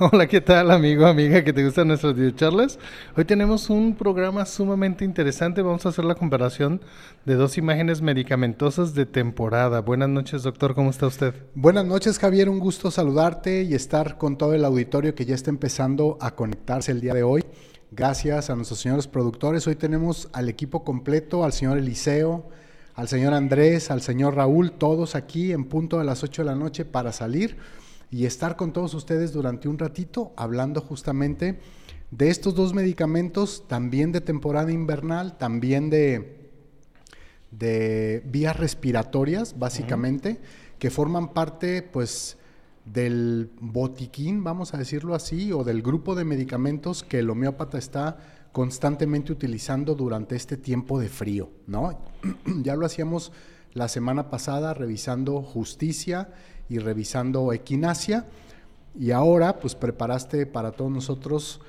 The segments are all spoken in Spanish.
Hola, ¿qué tal amigo, amiga que te gustan nuestras videocharlas? Hoy tenemos un programa sumamente interesante. Vamos a hacer la comparación de dos imágenes medicamentosas de temporada. Buenas noches, doctor, ¿cómo está usted? Buenas noches, Javier. Un gusto saludarte y estar con todo el auditorio que ya está empezando a conectarse el día de hoy. Gracias a nuestros señores productores. Hoy tenemos al equipo completo, al señor Eliseo, al señor Andrés, al señor Raúl, todos aquí en punto de las 8 de la noche para salir y estar con todos ustedes durante un ratito hablando justamente de estos dos medicamentos, también de temporada invernal, también de, de vías respiratorias, básicamente, que forman parte, pues, del botiquín, vamos a decirlo así, o del grupo de medicamentos que el homeópata está constantemente utilizando durante este tiempo de frío, ¿no? ya lo hacíamos la semana pasada revisando justicia y revisando equinacia. Y ahora, pues preparaste para todos nosotros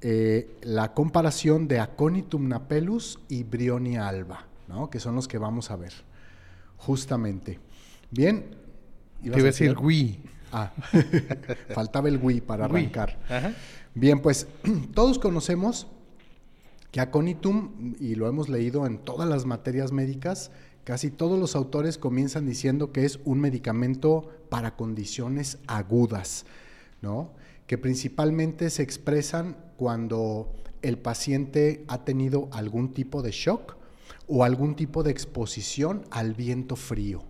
eh, la comparación de Aconitum napellus y Brionia alba, ¿no? que son los que vamos a ver, justamente. Bien. Te iba a decir Wii. Ah, faltaba el Wii para arrancar. Bien, pues todos conocemos que Aconitum, y lo hemos leído en todas las materias médicas, Casi todos los autores comienzan diciendo que es un medicamento para condiciones agudas, ¿no? que principalmente se expresan cuando el paciente ha tenido algún tipo de shock o algún tipo de exposición al viento frío.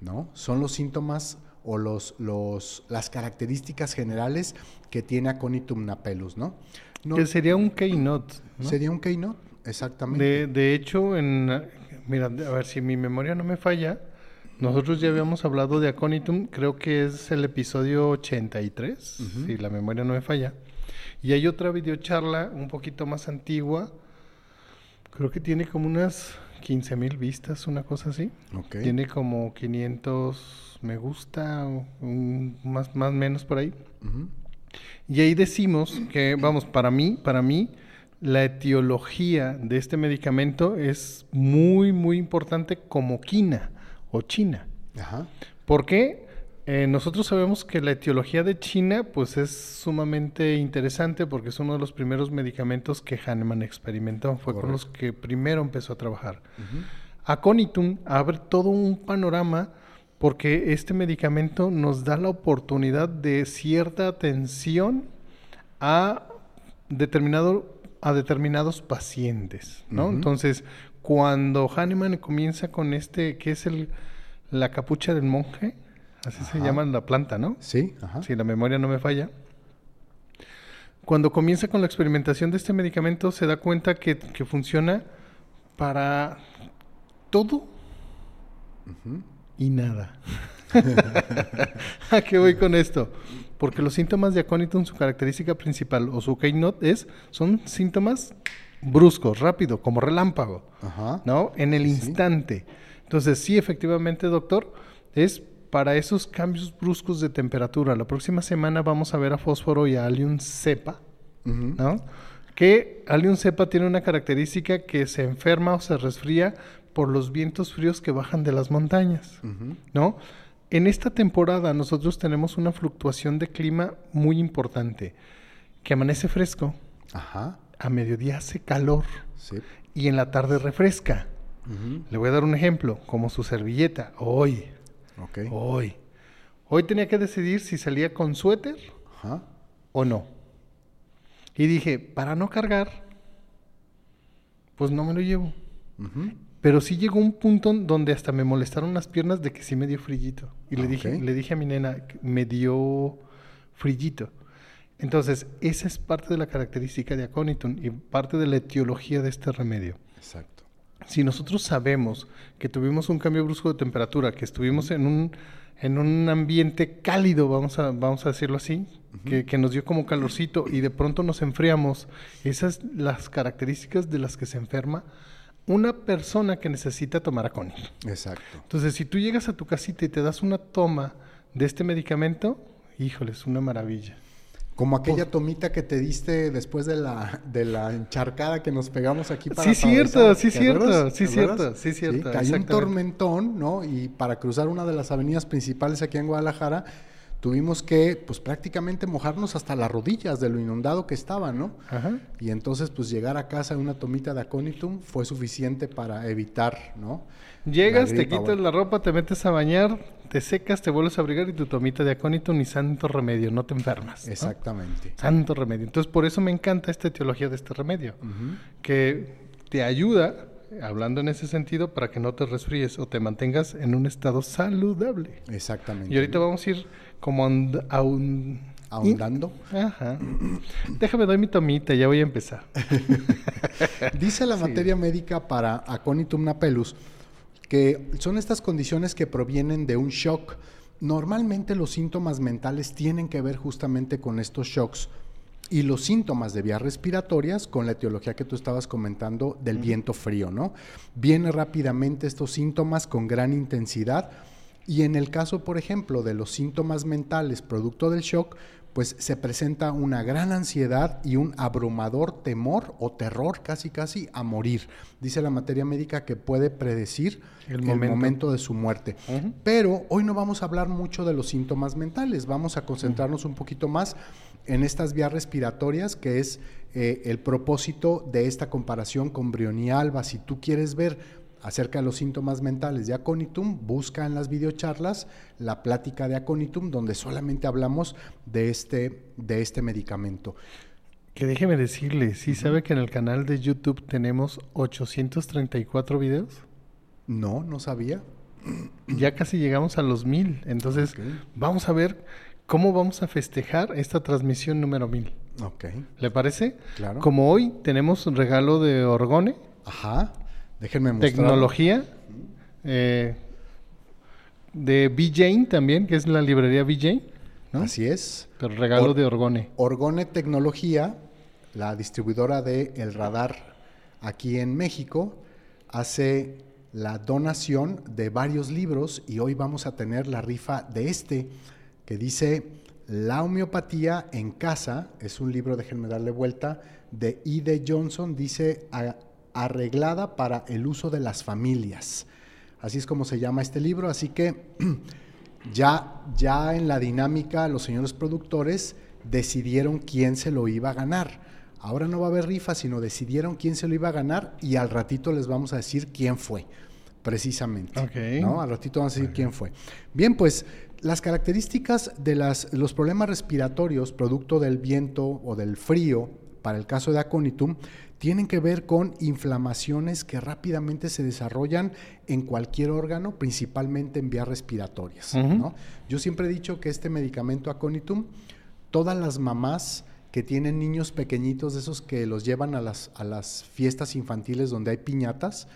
¿no? Son los síntomas o los, los, las características generales que tiene Aconitum napellus. ¿no? que sería un keynote. ¿no? Sería un keynote, exactamente. de hecho, en, Mira, a ver si mi memoria no me falla. Nosotros ya habíamos hablado de Aconitum, creo que es el episodio 83, si la memoria no me falla. Y hay otra videocharla un poquito más antigua, creo que tiene como unas 15 mil vistas, una cosa así. Tiene como 500 me gusta, un, más más menos por ahí. Y ahí decimos que, vamos, para mí, para mí, la etiología de este medicamento es muy, muy importante como quina o China. Ajá. ¿Por qué? Eh, nosotros sabemos que la etiología de China pues es sumamente interesante porque es uno de los primeros medicamentos que Hahnemann experimentó, fue con los que primero empezó a trabajar. Aconitum abre todo un panorama porque este medicamento nos da la oportunidad de cierta atención a determinado a determinados pacientes, ¿no? Entonces, cuando Hahnemann comienza con este, que es el, la capucha del monje, así se llama la planta, ¿no? Sí, Si la memoria no me falla. Cuando comienza con la experimentación de este medicamento, se da cuenta que, funciona para todo y nada. ¿A qué voy con esto? Porque los síntomas de aconitum, su característica principal o su keynote es, son síntomas bruscos, rápido, como relámpago, ¿no? En el instante. Entonces, sí, efectivamente, doctor, es para esos cambios bruscos de temperatura. La próxima semana vamos a ver a fósforo y a Allium cepa, ¿no? Que Allium cepa tiene una característica que se enferma o se resfría por los vientos fríos que bajan de las montañas, ¿no? En esta temporada nosotros tenemos una fluctuación de clima muy importante, que amanece fresco, a mediodía hace calor y en la tarde refresca. Le voy a dar un ejemplo, como su servilleta, hoy. Hoy. Hoy tenía que decidir si salía con suéter o no. Y dije, para no cargar, pues no me lo llevo. Pero sí llegó un punto donde hasta me molestaron las piernas de que sí me dio frillito. Y le, dije, le dije a mi nena, me dio frillito. Entonces, esa es parte de la característica de aconitum y parte de la etiología de este remedio. Exacto. si nosotros sabemos que tuvimos un cambio brusco de temperatura, que estuvimos en un, en un ambiente cálido, vamos a, vamos a decirlo así, que, que nos dio como calorcito y de pronto nos enfriamos, esas las características de las que se enferma una persona que necesita tomar Aconit. Exacto. Entonces, si tú llegas a tu casita y te das una toma de este medicamento, híjole, es una maravilla. Como aquella tomita que te diste después de la, de la encharcada que nos pegamos aquí para Sí, cierto, sí, ¿te cierto, sí, ¿Te cierto, sí, cierto, cayó un tormentón, ¿no? Y para cruzar una de las avenidas principales aquí en Guadalajara, tuvimos que, pues prácticamente mojarnos hasta las rodillas de lo inundado que estaba, ¿no? Ajá. Y entonces, pues llegar a casa una tomita de aconitum fue suficiente para evitar, ¿no? Llegas, te quitas bueno. la ropa, te metes a bañar, te secas, te vuelves a abrigar y tu tomita de acónito ni santo remedio, no te enfermas. ¿no? Exactamente. Santo remedio. Entonces, por eso me encanta esta etiología de este remedio, que te ayuda, hablando en ese sentido, para que no te resfríes o te mantengas en un estado saludable. Exactamente. Y ahorita vamos a ir como a un... Ahondando. Ajá. Déjame doy mi tomita, ya voy a empezar. Dice la materia médica para aconitum napellus que son estas condiciones que provienen de un shock. Normalmente los síntomas mentales tienen que ver justamente con estos shocks y los síntomas de vías respiratorias con la etiología que tú estabas comentando del viento frío, ¿no? Vienen rápidamente estos síntomas con gran intensidad y en el caso, por ejemplo, de los síntomas mentales producto del shock, pues se presenta una gran ansiedad y un abrumador temor o terror casi casi a morir. Dice la materia médica que puede predecir El el momento. de su muerte. Pero hoy no vamos a hablar mucho de los síntomas mentales, vamos a concentrarnos un poquito más en estas vías respiratorias, que es eh, el propósito de esta comparación con Brioni Alba. Si tú quieres ver acerca de los síntomas mentales de aconitum, busca en las videocharlas la plática de aconitum, donde solamente hablamos de este, de este medicamento. Que déjeme decirle, ¿sí sabe que en el canal de YouTube tenemos 834 videos? No, no sabía. Ya casi llegamos a los mil. Entonces, vamos a ver cómo vamos a festejar esta transmisión número mil. Ok, ¿Le parece? Claro. Como hoy tenemos un regalo de Orgone, ajá. Déjenme mostrar. tecnología, eh, de BJ también, que es la librería BJ, ¿no? Así es. Pero regalo Or- de Orgone. Orgone Tecnología, la distribuidora de El Radar aquí en México, hace la donación de varios libros y hoy vamos a tener la rifa de este que dice La homeopatía en casa, es un libro, déjenme darle vuelta, de I.D. Johnson, dice "A- arreglada para el uso de las familias. Así es como se llama este libro, así que ya, ya en la dinámica los señores productores decidieron quién se lo iba a ganar. Ahora no va a haber rifa, sino decidieron quién se lo iba a ganar y al ratito les vamos a decir quién fue, precisamente. ¿no? Al ratito vamos a decir quién fue. Bien, pues las características de las, los problemas respiratorios producto del viento o del frío, para el caso de aconitum, tienen que ver con inflamaciones que rápidamente se desarrollan en cualquier órgano, principalmente en vías respiratorias. Yo siempre he dicho que este medicamento aconitum, todas las mamás que tienen niños pequeñitos, de esos que los llevan a las, a las fiestas infantiles donde hay piñatas,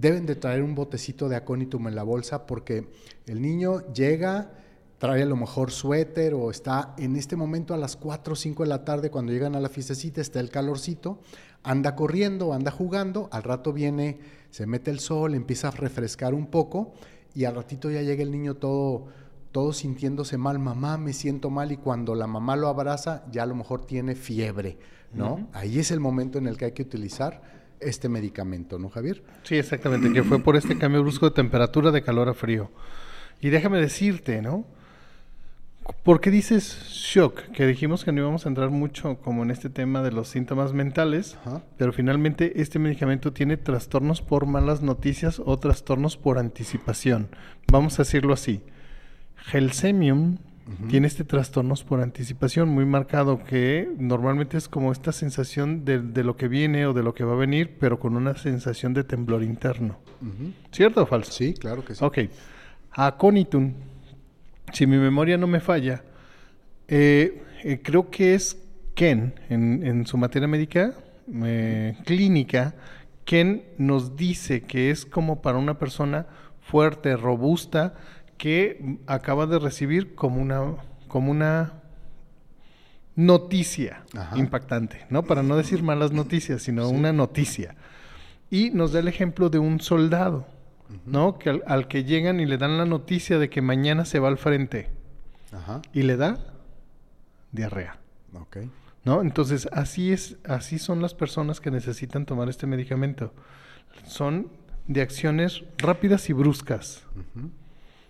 deben de traer un botecito de aconitum en la bolsa porque el niño llega, trae a lo mejor suéter o está en este momento a las 4 o 5 de la tarde cuando llegan a la fiestecita, está el calorcito, anda corriendo, anda jugando, al rato viene, se mete el sol, empieza a refrescar un poco y al ratito ya llega el niño todo todo sintiéndose mal, mamá, me siento mal y cuando la mamá lo abraza ya a lo mejor tiene fiebre, ¿no? Ahí es el momento en el que hay que utilizar este medicamento, ¿no, Javier? Sí, exactamente, que fue por este cambio brusco de temperatura de calor a frío. Y déjame decirte, ¿no? ¿Por qué dices shock? Que dijimos que no íbamos a entrar mucho como en este tema de los síntomas mentales, Ajá. pero finalmente este medicamento tiene trastornos por malas noticias o trastornos por anticipación. Vamos a decirlo así. Gelsemium tiene este trastornos por anticipación muy marcado que normalmente es como esta sensación de, de lo que viene o de lo que va a venir, pero con una sensación de temblor interno. ¿Cierto o falso? Sí, claro que sí. Ok. Aconitum, si mi memoria no me falla, eh, eh, creo que es Ken, en, en su materia médica, eh, clínica, que nos dice que es como para una persona fuerte, robusta, que acaba de recibir como una, como una noticia Ajá. impactante, ¿no? Para no decir malas noticias, sino una noticia. Y nos da el ejemplo de un soldado, ¿no? Que al, al que llegan y le dan la noticia de que mañana se va al frente Ajá. y le da diarrea. Ok. ¿No? Entonces, así es, así son las personas que necesitan tomar este medicamento. Son de acciones rápidas y bruscas. Ujú.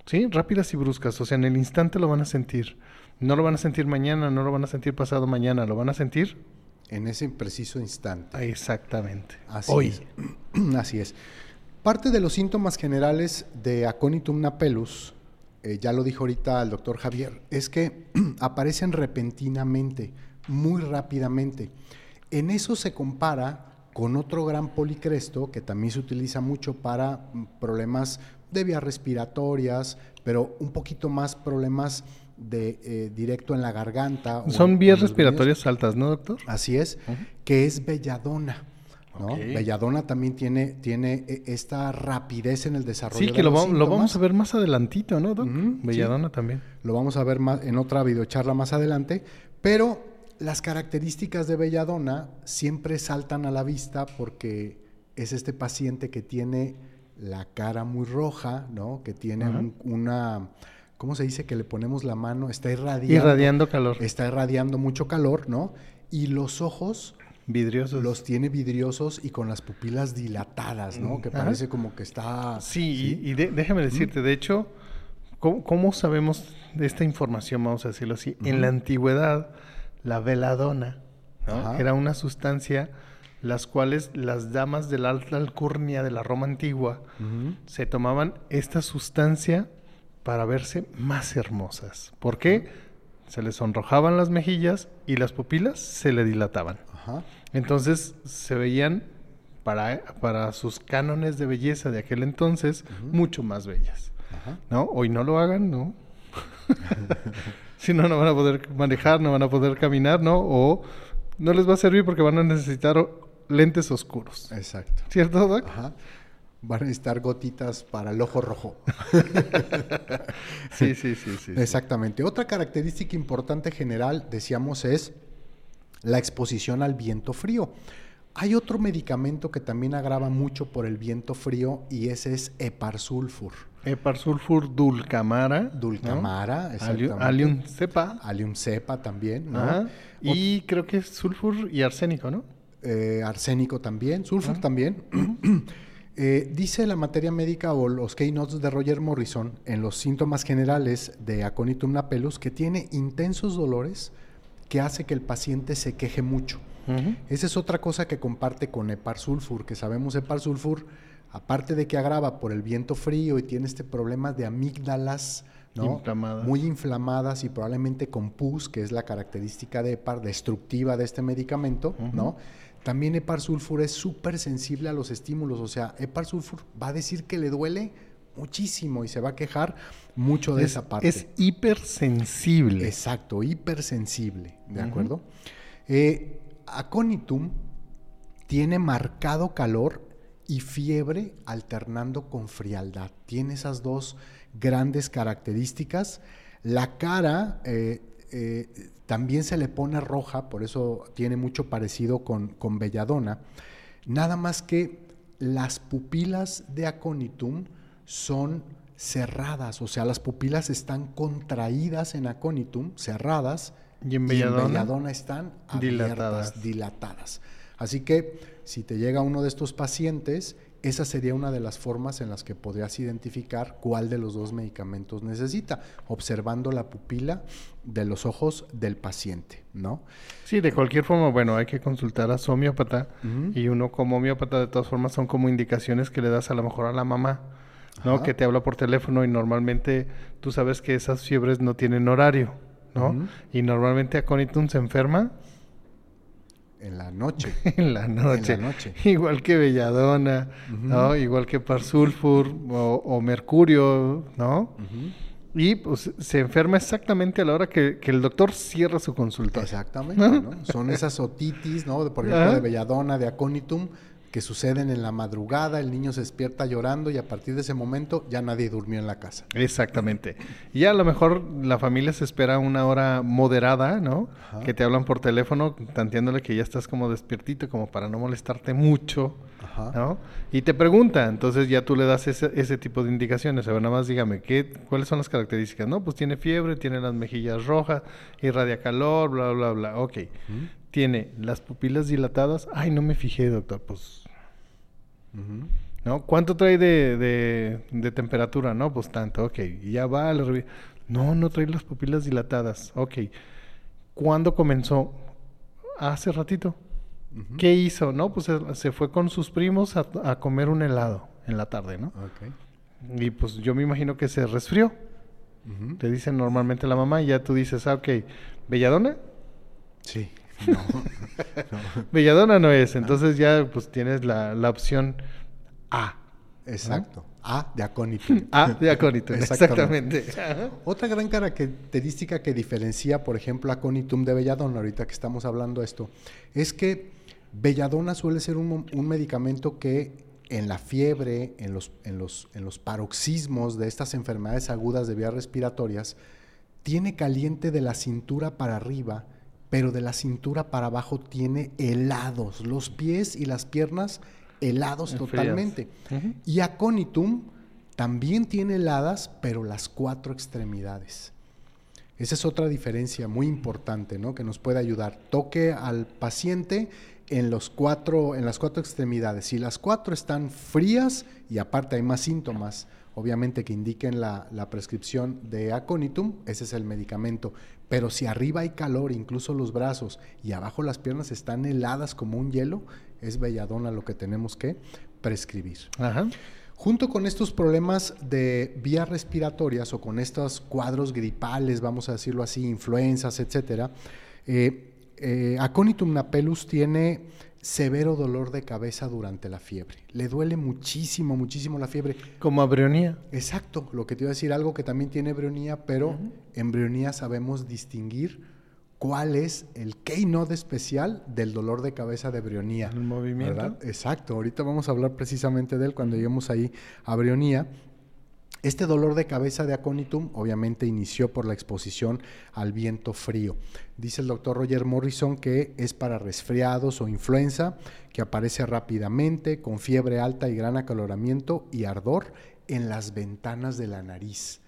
¿Sí? Rápidas y bruscas. O sea, en el instante lo van a sentir. No lo van a sentir mañana, no lo van a sentir pasado mañana, lo van a sentir En ese preciso instante. exactamente. Así Hoy. es. Así es. Parte de los síntomas generales de Aconitum napellus, eh, ya lo dijo ahorita el doctor Javier, es que aparecen repentinamente, muy rápidamente. En eso se compara con otro gran policresto que también se utiliza mucho para mm, problemas de vías respiratorias, pero un poquito más problemas de eh, directo en la garganta. Son vías o respiratorias altas, ¿no, doctor? Así es, que es belladona. Belladona también tiene, tiene eh, esta rapidez en el desarrollo. Sí, de que lo, los lo vamos a ver más adelantito, ¿no, doc? Ujú, Belladona también. Lo vamos a ver más en otra videocharla más adelante. Pero las características de belladona siempre saltan a la vista porque es este paciente que tiene la cara muy roja, ¿no? Que tiene un- una, ¿cómo se dice? Que le ponemos la mano, está irradiando. Irradiando calor. Está irradiando mucho calor, ¿no? Y los ojos Vidriosos. los tiene vidriosos y con las pupilas dilatadas, ¿no? Que Ajá. parece como que está... Sí, y, y de- déjame decirte, de hecho, ¿cómo, cómo sabemos de esta información, vamos a decirlo así? En la antigüedad, la veladona era una sustancia las cuales las damas de la alta alcurnia de la Roma antigua se tomaban esta sustancia para verse más hermosas. ¿Por qué? Se les sonrojaban las mejillas y las pupilas se le dilataban. Ajá. Entonces se veían, para, para sus cánones de belleza de aquel entonces, mucho más bellas. Ajá. ¿No? Hoy no lo hagan, ¿no? si no, no van a poder manejar, no van a poder caminar, ¿no? O no les va a servir porque van a necesitar lentes oscuros. Exacto. ¿Cierto, Doc? Ajá. Van a necesitar gotitas para el ojo rojo. Sí, sí, sí, sí. sí. Exactamente. Otra característica importante general, decíamos, es la exposición al viento frío. Hay otro medicamento que también agrava mucho por el viento frío y ese es Eparsulfur. Eparsulfur dulcamara. Dulcamara, Alium, exactamente. alium cepa. Alium cepa también, ¿no? Ajá. Y creo que es sulfur y arsénico, ¿no? Eh, arsénico también, sulfur también. Eh, dice la materia médica o los keynotes de Roger Morrison en los síntomas generales de Aconitum napellus que tiene intensos dolores que hace que el paciente se queje mucho. Esa es otra cosa que comparte con Eparsulfur, que sabemos Eparsulfur, aparte de que agrava por el viento frío y tiene este problema de amígdalas, ¿no? Inflamadas. Muy inflamadas y probablemente con pus, que es la característica de Epar, destructiva de este medicamento, ¿no? También Eparsulfur es súper sensible a los estímulos, o sea, Eparsulfur va a decir que le duele muchísimo y se va a quejar mucho de es, esa parte. es hipersensible. Exacto, hipersensible, ¿de acuerdo? Eh, aconitum tiene marcado calor y fiebre alternando con frialdad. Tiene esas dos grandes características. La cara eh, eh, también se le pone roja, por eso tiene mucho parecido con, con belladona. Nada más que las pupilas de aconitum son cerradas, o sea, las pupilas están contraídas en aconitum, cerradas, Y en belladona, belladona están abiertas, dilatadas. dilatadas. Así que si te llega uno de estos pacientes, esa sería una de las formas en las que podrías identificar cuál de los dos medicamentos necesita, observando la pupila de los ojos del paciente, ¿no? Sí, de cualquier forma, bueno, hay que consultar a su homeópata y uno como homeópata de todas formas son como indicaciones que le das a lo mejor a la mamá, ¿no? Ajá. Que te habla por teléfono y normalmente tú sabes que esas fiebres no tienen horario, ¿no? Y normalmente Aconitum se enferma En la noche. en la noche. En la noche. Igual que Belladona, ¿no? Igual que Parsulfur o, o Mercurio, ¿no? Y pues se enferma exactamente a la hora que, que el doctor cierra su consulta. Exactamente, ¿no? Son esas otitis, ¿no? De, por ejemplo, de belladona, de aconitum, que suceden en la madrugada, el niño se despierta llorando y a partir de ese momento ya nadie durmió en la casa. Exactamente. Y a lo mejor la familia se espera una hora moderada, ¿no? Que te hablan por teléfono, tanteándole que ya estás como despiertito, como para no molestarte mucho, ¿no? Y te pregunta, entonces ya tú le das ese, ese tipo de indicaciones. A ver, nada más dígame, ¿qué, ¿cuáles son las características? No, pues tiene fiebre, tiene las mejillas rojas, irradia calor, bla, bla, bla. Ok. Tiene las pupilas dilatadas. Ay, no me fijé, doctor. Pues ¿No? ¿Cuánto trae de, de, temperatura? No, pues tanto, ok. Y ya va, no, no trae las pupilas dilatadas, ok. ¿Cuándo comenzó? Hace ratito. ¿Qué hizo? No, pues se, fue con sus primos a, comer un helado en la tarde, ¿no? Y pues yo me imagino que se resfrió. Te dicen normalmente la mamá y ya tú dices, ah, ok, ¿Belladona? Sí. No, Belladona no es, entonces ya pues tienes la, la opción A. Exacto. A de acónito. A de acónito, exactamente. Otra gran característica que diferencia, por ejemplo, aconitum de belladona, ahorita que estamos hablando esto, es que belladona suele ser un, un medicamento que en la fiebre, en los, en, los, en los paroxismos de estas enfermedades agudas de vías respiratorias, tiene caliente de la cintura para arriba pero de la cintura para abajo tiene helados, los pies y las piernas helados totalmente. Y aconitum también tiene heladas, pero las cuatro extremidades. Esa es otra diferencia muy importante, ¿no? Que nos puede ayudar. Toque al paciente en, los cuatro, en las cuatro extremidades. Si las cuatro están frías y aparte hay más síntomas, obviamente que indiquen la, la prescripción de aconitum, ese es el medicamento. Pero si arriba hay calor, incluso los brazos, y abajo las piernas están heladas como un hielo, es belladona lo que tenemos que prescribir. Junto con estos problemas de vías respiratorias o con estos cuadros gripales, vamos a decirlo así, influencias, etcétera, eh, eh, Aconitum napellus tiene severo dolor de cabeza durante la fiebre. Le duele muchísimo, muchísimo la fiebre. Como a Exacto, lo que te iba a decir, algo que también tiene brionía, pero en brionía sabemos distinguir cuál es el keynote especial del dolor de cabeza de brionía. El movimiento. Exacto, ahorita vamos a hablar precisamente de él cuando lleguemos ahí a brionía. Este dolor de cabeza de aconitum obviamente inició por la exposición al viento frío. Dice el doctor Roger Morrison que es para resfriados o influenza, que aparece rápidamente, con fiebre alta y gran acaloramiento y ardor en las ventanas de la nariz.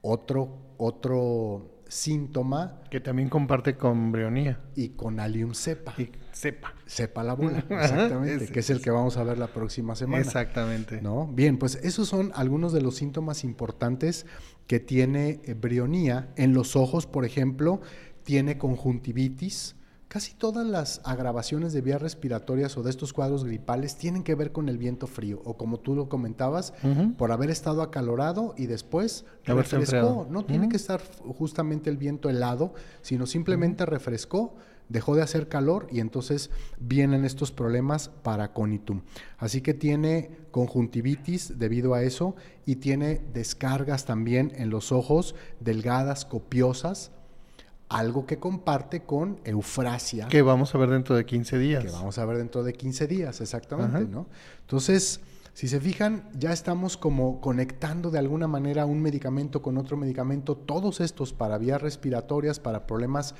Otro, otro síntoma. Que también comparte con brionía. Y con alium cepa. Y cepa. Cepa la bola, exactamente, que es el que vamos a ver la próxima semana. Exactamente. ¿No? Bien, pues esos son algunos de los síntomas importantes que tiene brionía. En los ojos, por ejemplo, tiene conjuntivitis, Casi todas las agravaciones de vías respiratorias o de estos cuadros gripales tienen que ver con el viento frío, o como tú lo comentabas, por haber estado acalorado y después refrescó. No tiene que estar justamente el viento helado, sino simplemente refrescó, dejó de hacer calor y entonces vienen estos problemas para conitum. Así que tiene conjuntivitis debido a eso y tiene descargas también en los ojos delgadas, copiosas algo que comparte con eufrasia. Que vamos a ver dentro de 15 días. Que vamos a ver dentro de 15 días, exactamente, ¿no? Entonces, si se fijan, ya estamos como conectando de alguna manera un medicamento con otro medicamento, todos estos para vías respiratorias, para problemas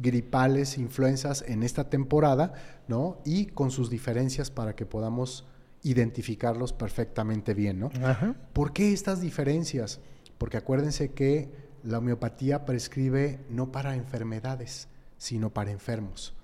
gripales, influencias en esta temporada, ¿no? Y con sus diferencias para que podamos identificarlos perfectamente bien, ¿no? ¿Por qué estas diferencias? Porque acuérdense que la homeopatía prescribe no para enfermedades, sino para enfermos.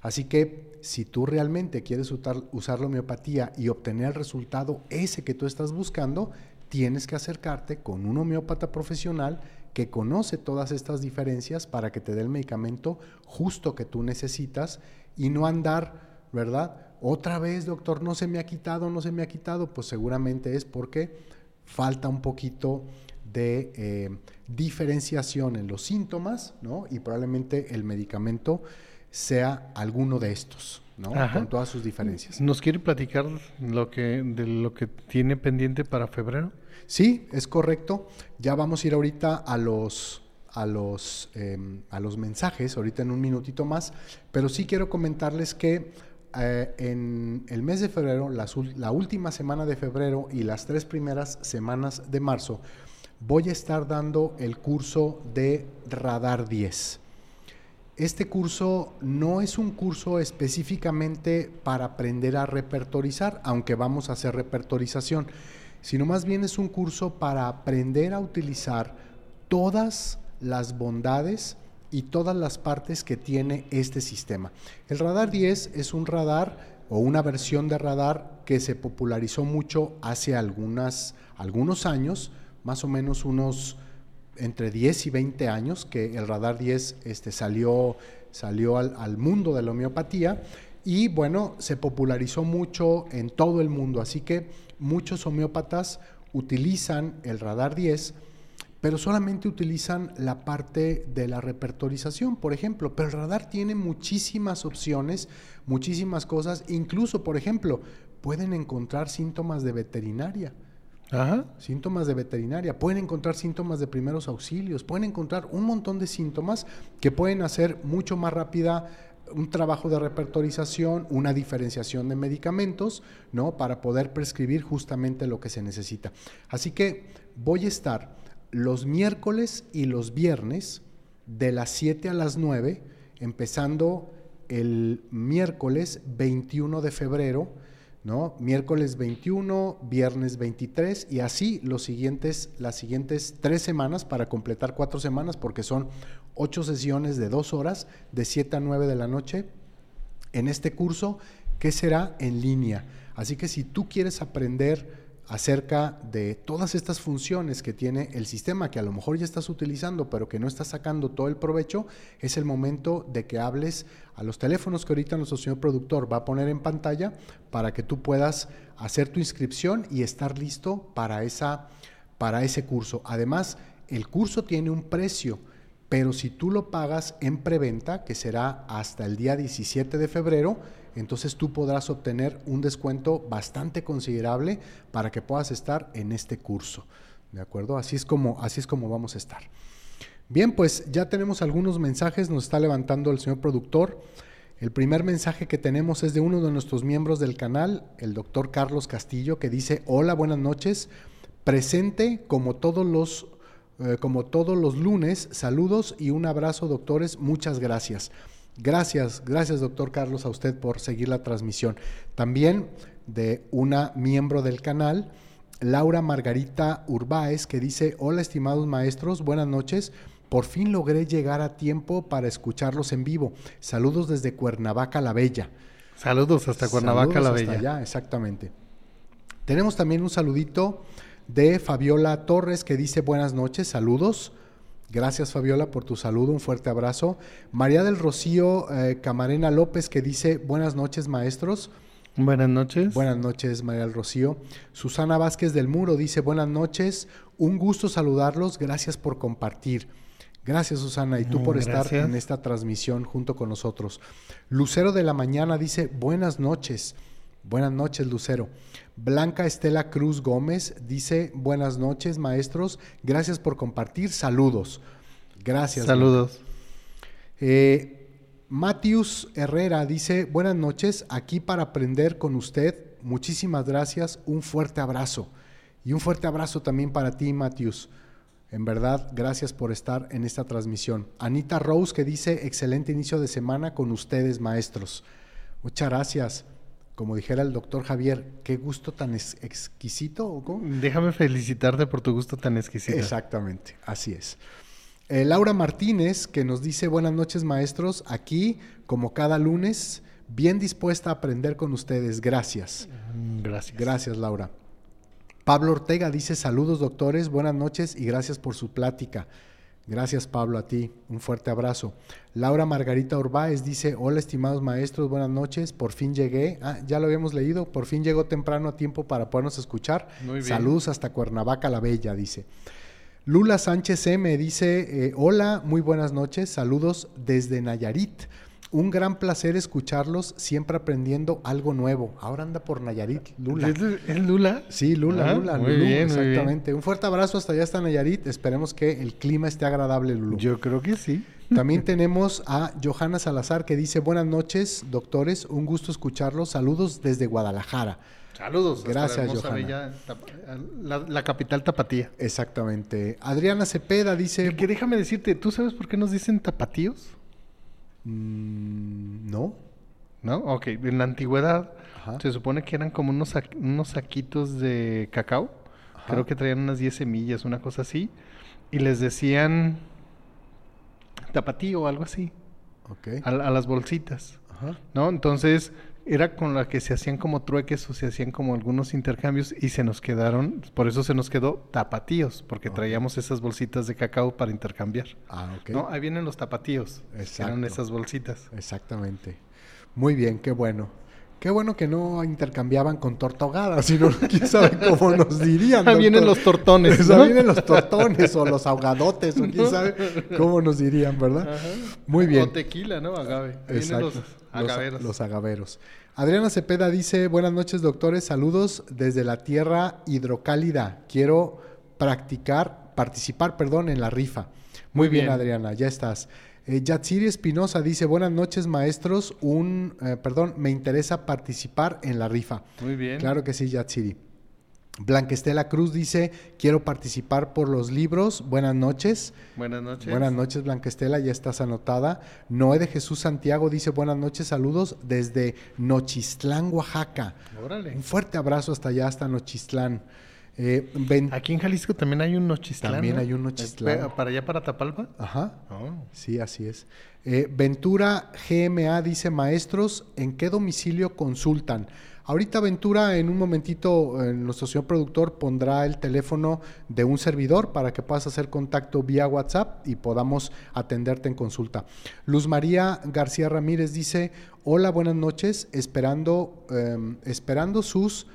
Así que si tú realmente quieres usar, la homeopatía y obtener el resultado ese que tú estás buscando, tienes que acercarte con un homeópata profesional que conoce todas estas diferencias para que te dé el medicamento justo que tú necesitas y no andar, ¿verdad? Otra vez, doctor, no se me ha quitado, no se me ha quitado, pues seguramente es porque falta un poquito de eh, diferenciación en los síntomas, ¿no? Y probablemente el medicamento sea alguno de estos, ¿no? Con todas sus diferencias. ¿Nos quiere platicar lo que, de lo que tiene pendiente para febrero? Sí, es correcto. Ya vamos a ir ahorita a los a los, em, a los mensajes, ahorita en un minutito más, pero sí quiero comentarles que eh, en el mes de febrero, la última semana de febrero y las tres primeras semanas de marzo, voy a estar dando el curso de Radar 10. Este curso no es un curso específicamente para aprender a repertorizar, aunque vamos a hacer repertorización, sino más bien es un curso para aprender a utilizar todas las bondades y todas las partes que tiene este sistema. El radar 10 es un radar o una versión de radar que se popularizó mucho hace algunos años, más o menos unos entre 10 y 20 años que el radar 10 este, salió, salió al, al, mundo de la homeopatía y bueno, se popularizó mucho en todo el mundo, así que muchos homeópatas utilizan el radar 10 pero solamente utilizan la parte de la repertorización, por ejemplo. Pero el radar tiene muchísimas opciones, muchísimas cosas. Incluso, por ejemplo, pueden encontrar síntomas de veterinaria. Síntomas de veterinaria, pueden encontrar síntomas de primeros auxilios, pueden encontrar un montón de síntomas que pueden hacer mucho más rápida un trabajo de repertorización, una diferenciación de medicamentos, ¿no? Para poder prescribir justamente lo que se necesita. Así que voy a estar los miércoles y los viernes de las 7 a las 9, empezando el miércoles 21 de febrero ¿no? Miércoles 21, viernes 23 y así los siguientes, las siguientes tres semanas para completar cuatro semanas porque son ocho sesiones de dos horas de 7 a 9 de la noche en este curso que será en línea. Así que si tú quieres aprender acerca de todas estas funciones que tiene el sistema que a lo mejor ya estás utilizando pero que no estás sacando todo el provecho, es el momento de que hables a los teléfonos que ahorita nuestro señor productor va a poner en pantalla para que tú puedas hacer tu inscripción y estar listo para, esa, para ese curso. Además, el curso tiene un precio pero si tú lo pagas en preventa, que será hasta el día 17 de febrero, entonces tú podrás obtener un descuento bastante considerable para que puedas estar en este curso. ¿De acuerdo? Así es como, así es como vamos a estar. Bien, pues ya tenemos algunos mensajes, nos está levantando el señor productor. El primer mensaje que tenemos es de uno de nuestros miembros del canal, el doctor Carlos Castillo, que dice, hola, buenas noches, presente como todos los eh, como todos los lunes, saludos y un abrazo, doctores. Muchas gracias. Gracias, gracias, doctor Carlos, a usted por seguir la transmisión. También de una miembro del canal, Laura Margarita Urbáez, que dice, hola estimados maestros, buenas noches. Por fin logré llegar a tiempo para escucharlos en vivo. Saludos desde Cuernavaca la Bella. Saludos hasta Cuernavaca la Bella. Allá, exactamente. Tenemos también un saludito de Fabiola Torres que dice buenas noches, saludos. Gracias Fabiola por tu saludo, un fuerte abrazo. María del Rocío eh, Camarena López que dice buenas noches maestros. Buenas noches. Buenas noches María del Rocío. Susana Vázquez del Muro dice buenas noches, un gusto saludarlos, gracias por compartir. Gracias Susana y tú por estar en esta transmisión junto con nosotros. Lucero de la Mañana dice buenas noches. Buenas noches, Lucero. Blanca Estela Cruz Gómez dice, buenas noches, maestros. Gracias por compartir. Saludos. Gracias. Saludos. Eh, Matius Herrera dice, buenas noches, aquí para aprender con usted. Muchísimas gracias. Un fuerte abrazo. Y un fuerte abrazo también para ti, Matius. En verdad, gracias por estar en esta transmisión. Anita Rose que dice, excelente inicio de semana con ustedes, maestros. Muchas gracias como dijera el doctor Javier, qué gusto tan exquisito. Déjame felicitarte por tu gusto tan exquisito. Exactamente, así es. Eh, Laura Martínez, que nos dice buenas noches maestros, aquí como cada lunes, bien dispuesta a aprender con ustedes. Gracias. Mm, gracias. Gracias, Laura. Pablo Ortega dice saludos doctores, buenas noches y gracias por su plática. Gracias Pablo, a ti. Un fuerte abrazo. Laura Margarita Urbáez dice, hola estimados maestros, buenas noches. Por fin llegué. Ah, ya lo habíamos leído. Por fin llegó temprano a tiempo para podernos escuchar. Muy bien. Saludos hasta Cuernavaca la Bella, dice. Lula Sánchez M dice, eh, hola, muy buenas noches. Saludos desde Nayarit. Un gran placer escucharlos, siempre aprendiendo algo nuevo. Ahora anda por Nayarit, Lula. ¿Es, Lula? Sí, Lula, Ah, Lula, muy bien, muy bien. exactamente. Un fuerte abrazo hasta allá, hasta Nayarit. Esperemos que el clima esté agradable, Lulu. Yo creo que sí. También tenemos a Johanna Salazar que dice, buenas noches, doctores, un gusto escucharlos. Saludos desde Guadalajara. Saludos. la Gracias, Johanna. bella la, la capital tapatía. Exactamente. Adriana Cepeda dice, Que déjame decirte, ¿tú sabes por qué nos dicen tapatíos? "Mm, no. ¿No? Ok, en la antigüedad Ajá. se supone que eran como unos, unos saquitos de cacao. Ajá. Creo que traían unas 10 semillas, una cosa así. Y les decían tapatío o algo así, Ok. a, a las bolsitas. Ajá. ¿No? Entonces era con la que se hacían como trueques o se hacían como algunos intercambios y se nos quedaron, por eso se nos quedó tapatíos, porque traíamos esas bolsitas de cacao para intercambiar. Ah, ok. ¿No? Ahí vienen los tapatíos, Exacto. eran esas bolsitas. Exactamente. Muy bien, qué bueno. Qué bueno que no intercambiaban con torta ahogada, sino quién sabe cómo nos dirían. Ahí vienen los tortones. Vienen los tortones o los ahogadotes, o quién sabe cómo nos dirían, ¿verdad? Ajá. Muy bien. O tequila, ¿no? Agave. Exacto. los agaveros. Los agaveros. Adriana Cepeda dice, buenas noches doctores, saludos desde la tierra hidrocálida. Quiero practicar, participar, perdón, en la rifa. Muy, Muy bien, bien. Adriana, ya estás. Eh, Yatsiri Espinosa dice, buenas noches maestros, un, eh, perdón, me interesa participar en la rifa. Muy bien. Claro que sí, Yatsiri. Blanquestela Cruz dice, quiero participar por los libros. Buenas noches. Buenas noches. Buenas noches, Blanquestela, ya estás anotada. Noé de Jesús Santiago dice buenas noches, saludos desde Nochistlán, Oaxaca. Órale. Un fuerte abrazo hasta allá, hasta Nochistlán. Eh, ven- Aquí en Jalisco también hay un Nochistlán. También ¿no? hay un Nochistlán. Eh, ¿Para allá, para Tapalpa? Ajá, Oh. sí, así es. Eh, Ventura GMA dice, maestros, ¿en qué domicilio consultan? Ahorita Ventura, en un momentito, eh, nuestro señor productor pondrá el teléfono de un servidor para que puedas hacer contacto vía WhatsApp y podamos atenderte en consulta. Luz María García Ramírez dice, hola, buenas noches, esperando, em, esperando sus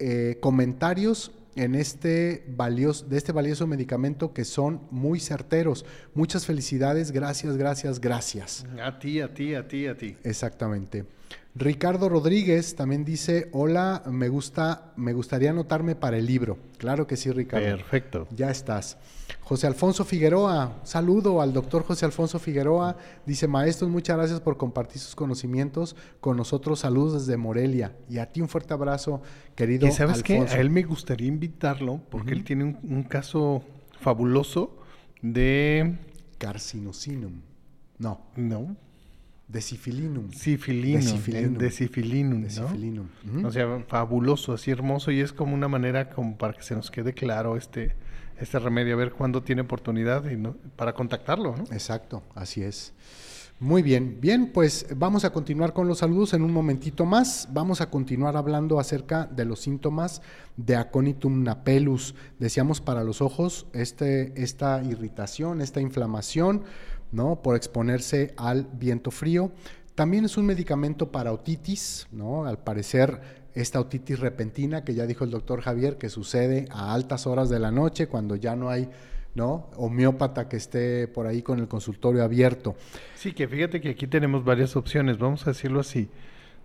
eh, comentarios en este valioso, de este valioso medicamento que son muy certeros. Muchas felicidades, gracias, gracias, gracias. A ti, a ti, a ti, a ti. Exactamente. Ricardo Rodríguez también dice, hola, me gusta, me gustaría anotarme para el libro. Claro que sí, Ricardo. Perfecto. Ya estás. José Alfonso Figueroa, saludo al doctor José Alfonso Figueroa. Dice, maestros, muchas gracias por compartir sus conocimientos con nosotros. Saludos desde Morelia. Y a ti un fuerte abrazo, querido ¿Y sabes qué? Alfonso. A él me gustaría invitarlo porque él tiene un, un caso fabuloso de... Carcinosinum. No, No, decifilinum. Sifilino. Decifilinum. Decifilinum, ¿no? Decifilinum. Ujú. O sea, fabuloso, así hermoso y es como una manera como para que se nos quede claro este, este remedio, a ver cuándo tiene oportunidad y no- para contactarlo, ¿no? Exacto, así es. Muy bien, bien, pues vamos a continuar con los saludos en un momentito más. Vamos a continuar hablando acerca de los síntomas de aconitum napellus. Decíamos para los ojos este, esta irritación, esta inflamación, ¿no? Por exponerse al viento frío. También es un medicamento para otitis, ¿no? Al parecer esta otitis repentina que ya dijo el doctor Javier que sucede a altas horas de la noche cuando ya no hay ¿no? Homeópata que esté por ahí con el consultorio abierto. Sí, que fíjate que aquí tenemos varias opciones, vamos a decirlo así.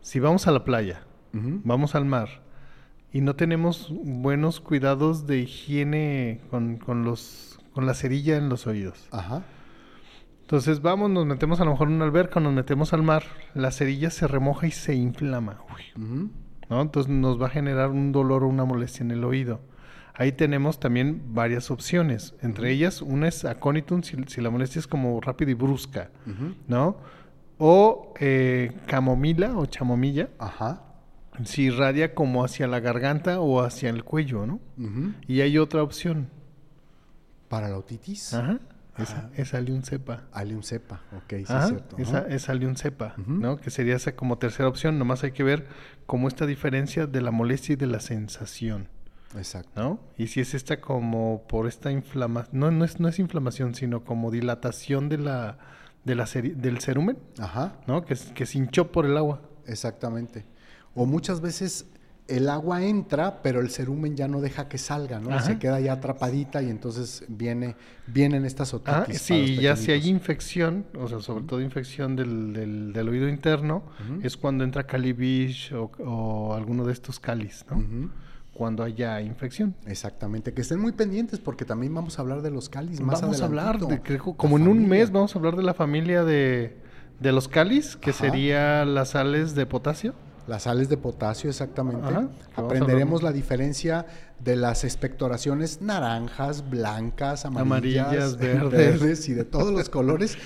Si vamos a la playa, vamos al mar y no tenemos buenos cuidados de higiene con, con los, con la cerilla en los oídos. Ajá. Entonces vamos, nos metemos a lo mejor en una alberca, nos metemos al mar, la cerilla se remoja y se inflama, uy. ¿no? Entonces nos va a generar un dolor o una molestia en el oído. Ahí tenemos también varias opciones. Entre ellas, una es aconitum, si, si la molestia es como rápida y brusca. ¿no? O eh, camomila o chamomilla, Ajá. si irradia como hacia la garganta o hacia el cuello, ¿no? Y hay otra opción. Para la otitis. Ajá. Esa, es alium cepa. Alium cepa. Ok, sí Ajá, es cierto. esa Ajá. es alium cepa. ¿no? Que sería esa como tercera opción. Nomás hay que ver cómo esta diferencia de la molestia y de la sensación, Exacto. ¿no? Y si es esta como por esta inflamación, no, no, es, no es inflamación, sino como dilatación de la, de la del cerumen, Ajá. ¿no? Que, que se hinchó por el agua. Exactamente. O muchas veces el agua entra, pero el cerumen ya no deja que salga, ¿no? Ajá. Se queda ya atrapadita y entonces viene, vienen estas otitis. Ah, sí, ya si hay infección, o sea, sobre todo infección del, del- del oído interno, es cuando entra calibish o, o alguno de estos calis, ¿no? Cuando haya infección. Exactamente, que estén muy pendientes porque también vamos a hablar de los cáliz más vamos a hablar, de, creo- La como en un mes vamos a hablar de la familia de, de los calis, que Ajá. sería las sales de potasio. Las sales de potasio, exactamente. Ajá, Aprenderemos la diferencia de las expectoraciones naranjas, blancas, amarillas, Amarillas, verdes. y de todos los colores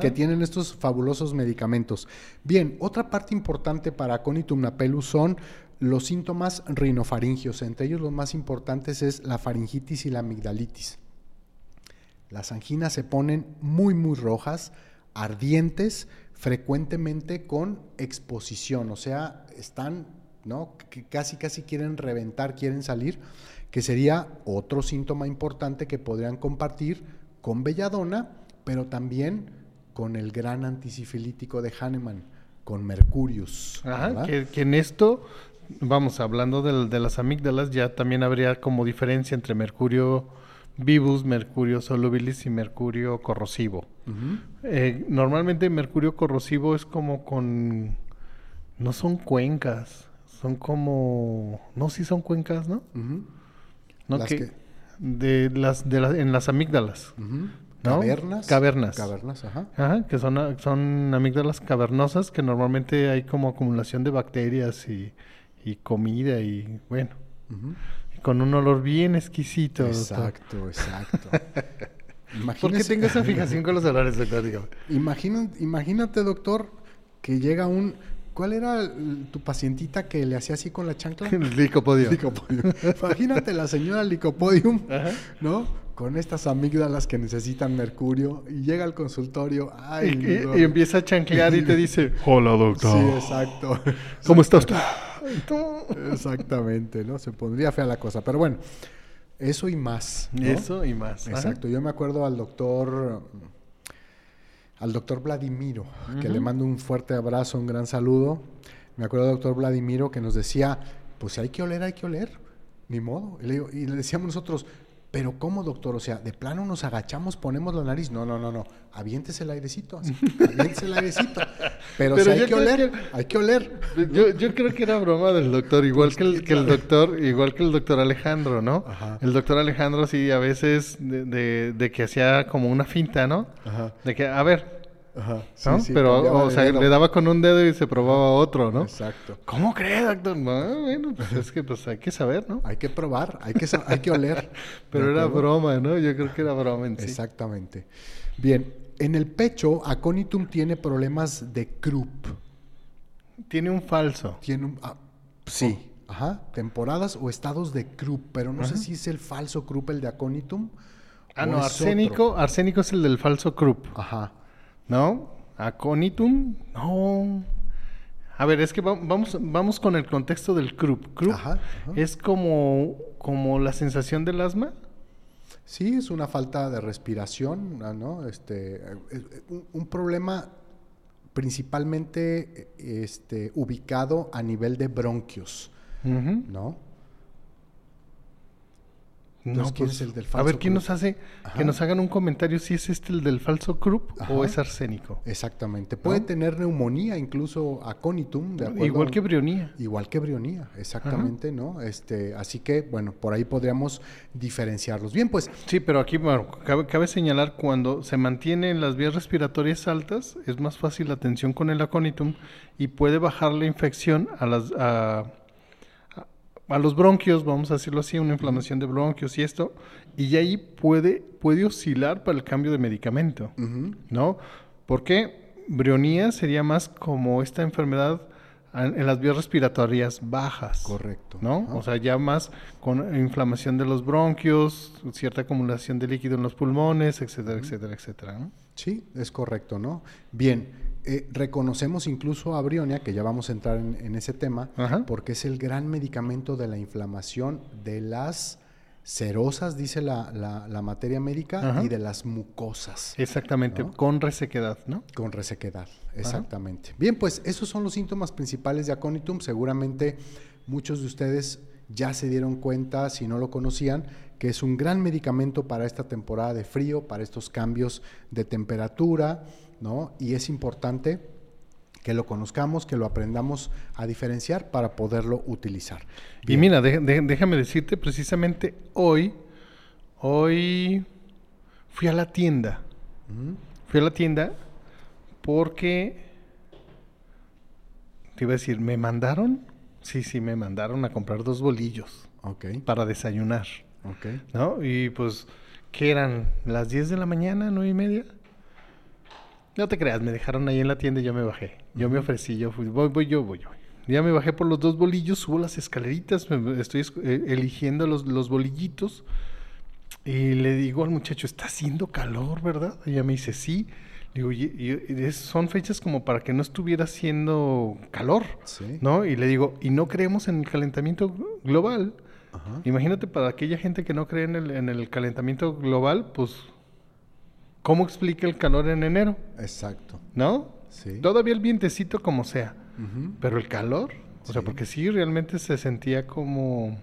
que tienen estos fabulosos medicamentos. Bien, otra parte importante para Aconitum napellus son los síntomas rinofaringios. Entre ellos los más importantes es la faringitis y la amigdalitis. Las anginas se ponen muy, muy rojas, ardientes, frecuentemente con exposición, o sea, están, ¿no? Que casi, casi quieren reventar, quieren salir, que sería otro síntoma importante que podrían compartir con belladona, pero también con el gran antisifilítico de Hahnemann, con Mercurius. Ajá, que, que en esto, vamos, hablando del- de las amígdalas, ya también habría como diferencia entre mercurio vivus, mercurio solubilis y mercurio corrosivo. Eh, normalmente mercurio corrosivo es como con... No son cuencas, son como... No, sí son cuencas, ¿no? ¿No? Las que, que- De las, de las, en las amígdalas. Cavernas. Cavernas. Cavernas, ajá. Ajá, que son, son amígdalas cavernosas que normalmente hay como acumulación de bacterias y, y comida y bueno, con un olor bien exquisito. doctor. Exacto, exacto. ¿Por qué Imagínese- tengo esa fijación con los olores, doctor? Dígame. Imagina- imagínate, doctor, que llega un... ¿Cuál era tu pacientita que le hacía así con la chancla? El licopodio. Licopodium. Imagínate la señora Licopodium, Ajá. ¿no? Con estas amígdalas que necesitan mercurio y llega al consultorio. Ay, Y, y- no. y empieza a chanclear y te dice, hola doctor. Sí, exacto. ¿Cómo está usted? Exactamente, ¿no? Se pondría fea la cosa. Pero bueno, eso y más. ¿no? Eso y más. Ajá. Exacto. Yo me acuerdo al doctor, al doctor Vladimiro, que le mando un fuerte abrazo, un gran saludo. Me acuerdo del doctor Vladimiro que nos decía, pues hay que oler, hay que oler. Ni modo. Y le, digo- y le decíamos nosotros, pero ¿cómo, doctor? O sea, de plano nos agachamos, ponemos la nariz. No, no, no, no. Aviéntese el airecito. Así. Aviéntese el airecito. Pero, Pero hay que oler, que- hay que oler. Yo, yo creo que era broma del doctor, igual que el, que el doctor, igual que el doctor Alejandro, ¿no? Ajá. El doctor Alejandro sí a veces de, de- de que hacía como una finta, ¿no? Ajá. De que, a ver, Ajá. ¿no? Sí, sí, Pero, o sea, dedo. le daba con un dedo y se probaba otro, ¿no? Exacto. ¿Cómo cree, doctor? No, bueno, pues es que pues hay que saber, ¿no? Hay que probar, hay que, hay que oler. Pero ¿De era acuerdo? broma, ¿no? Yo creo que era broma en sí. Exactamente. Bien, en el pecho, Aconitum tiene problemas de Krupp. Tiene un falso. Tiene un... ah, sí, ajá, temporadas o estados de Krupp, pero no sé si es el falso Krupp el de Aconitum. Ah, no, arsénico, otro. arsénico es el del falso Krupp, Ajá. ¿No? Aconitum, no. A ver, es que va- vamos, vamos con el contexto del Krupp. Krupp Ajá, ajá. es como, como la sensación del asma. Sí, es una falta de respiración, ¿no? Este, eh, eh, un, un problema principalmente eh, este, ubicado a nivel de bronquios. No, Entonces, ¿quién pues, es el del a falso ver, ¿quién Krupp? nos hace Ajá. que nos hagan un comentario si es este el del falso Krupp o es arsénico? Exactamente. Puede ¿No? tener neumonía, incluso aconitum, de acuerdo. Igual que brionía. Igual que brionía, exactamente, ¿no? Este, así que, bueno, por ahí podríamos diferenciarlos. Bien, pues, Sí, pero aquí bueno, cabe, cabe señalar cuando se mantienen las vías respiratorias altas, es más fácil la atención con el aconitum y puede bajar la infección a las a, a- los bronquios, vamos a decirlo así, una inflamación de bronquios y esto, y ahí puede puede oscilar para el cambio de medicamento, ¿no? Porque brionía sería más como esta enfermedad en las vías respiratorias bajas. correcto. ¿no? O sea, ya más con inflamación de los bronquios, cierta acumulación de líquido en los pulmones, etcétera, etcétera, etcétera. ¿no? Sí, es correcto, ¿no? Bien, eh, reconocemos incluso a Brionia, que ya vamos a entrar en, en ese tema, Ajá. porque es el gran medicamento de la inflamación de las cerosas, dice la, la- la materia médica, Ajá. y de las mucosas. Exactamente, ¿No? con resequedad, ¿no? Con resequedad, exactamente. Bien, pues esos son los síntomas principales de aconitum. Seguramente muchos de ustedes ya se dieron cuenta, si no lo conocían, que es un gran medicamento para esta temporada de frío, para estos cambios de temperatura, ¿no? Y es importante que lo conozcamos, que lo aprendamos a diferenciar para poderlo utilizar. Y mira, déjame decirte, precisamente hoy, hoy fui a la tienda. Fui a la tienda porque, te iba a decir, me mandaron, sí, sí, me mandaron a comprar dos bolillos. Para desayunar. ¿No? Y pues, ¿qué eran? ¿Las 10 de la mañana, nueve y media? No te creas, me dejaron ahí en la tienda y yo me bajé. Yo me ofrecí, yo fui, voy, voy yo, voy yo. Ya me bajé por los dos bolillos, subo las escaleritas, estoy eh, eligiendo los, los bolillitos. Y le digo al muchacho, está haciendo calor, ¿verdad? Y ella me dice, sí. Digo, y, son fechas como para que no estuviera haciendo calor, ¿no? Y le digo, ¿y no creemos en el calentamiento global? Imagínate para aquella gente que no cree en el, en el calentamiento global, pues ¿Cómo explica el calor en enero? Exacto. ¿No? Sí. Todavía el vientecito como sea. Pero el calor, o sea, porque sí realmente se sentía como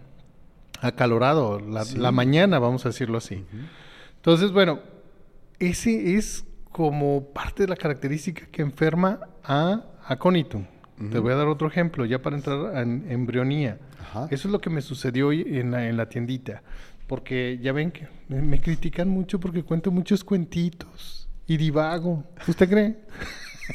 acalorado la, mañana, vamos a decirlo así. Entonces, bueno, ese es como parte de la característica que enferma a aconitum. Te voy a dar otro ejemplo, ya para entrar en embrionía. Eso es lo que me sucedió hoy en la, en la tiendita porque ya ven que me, critican mucho porque cuento muchos cuentitos y divago. ¿Usted cree?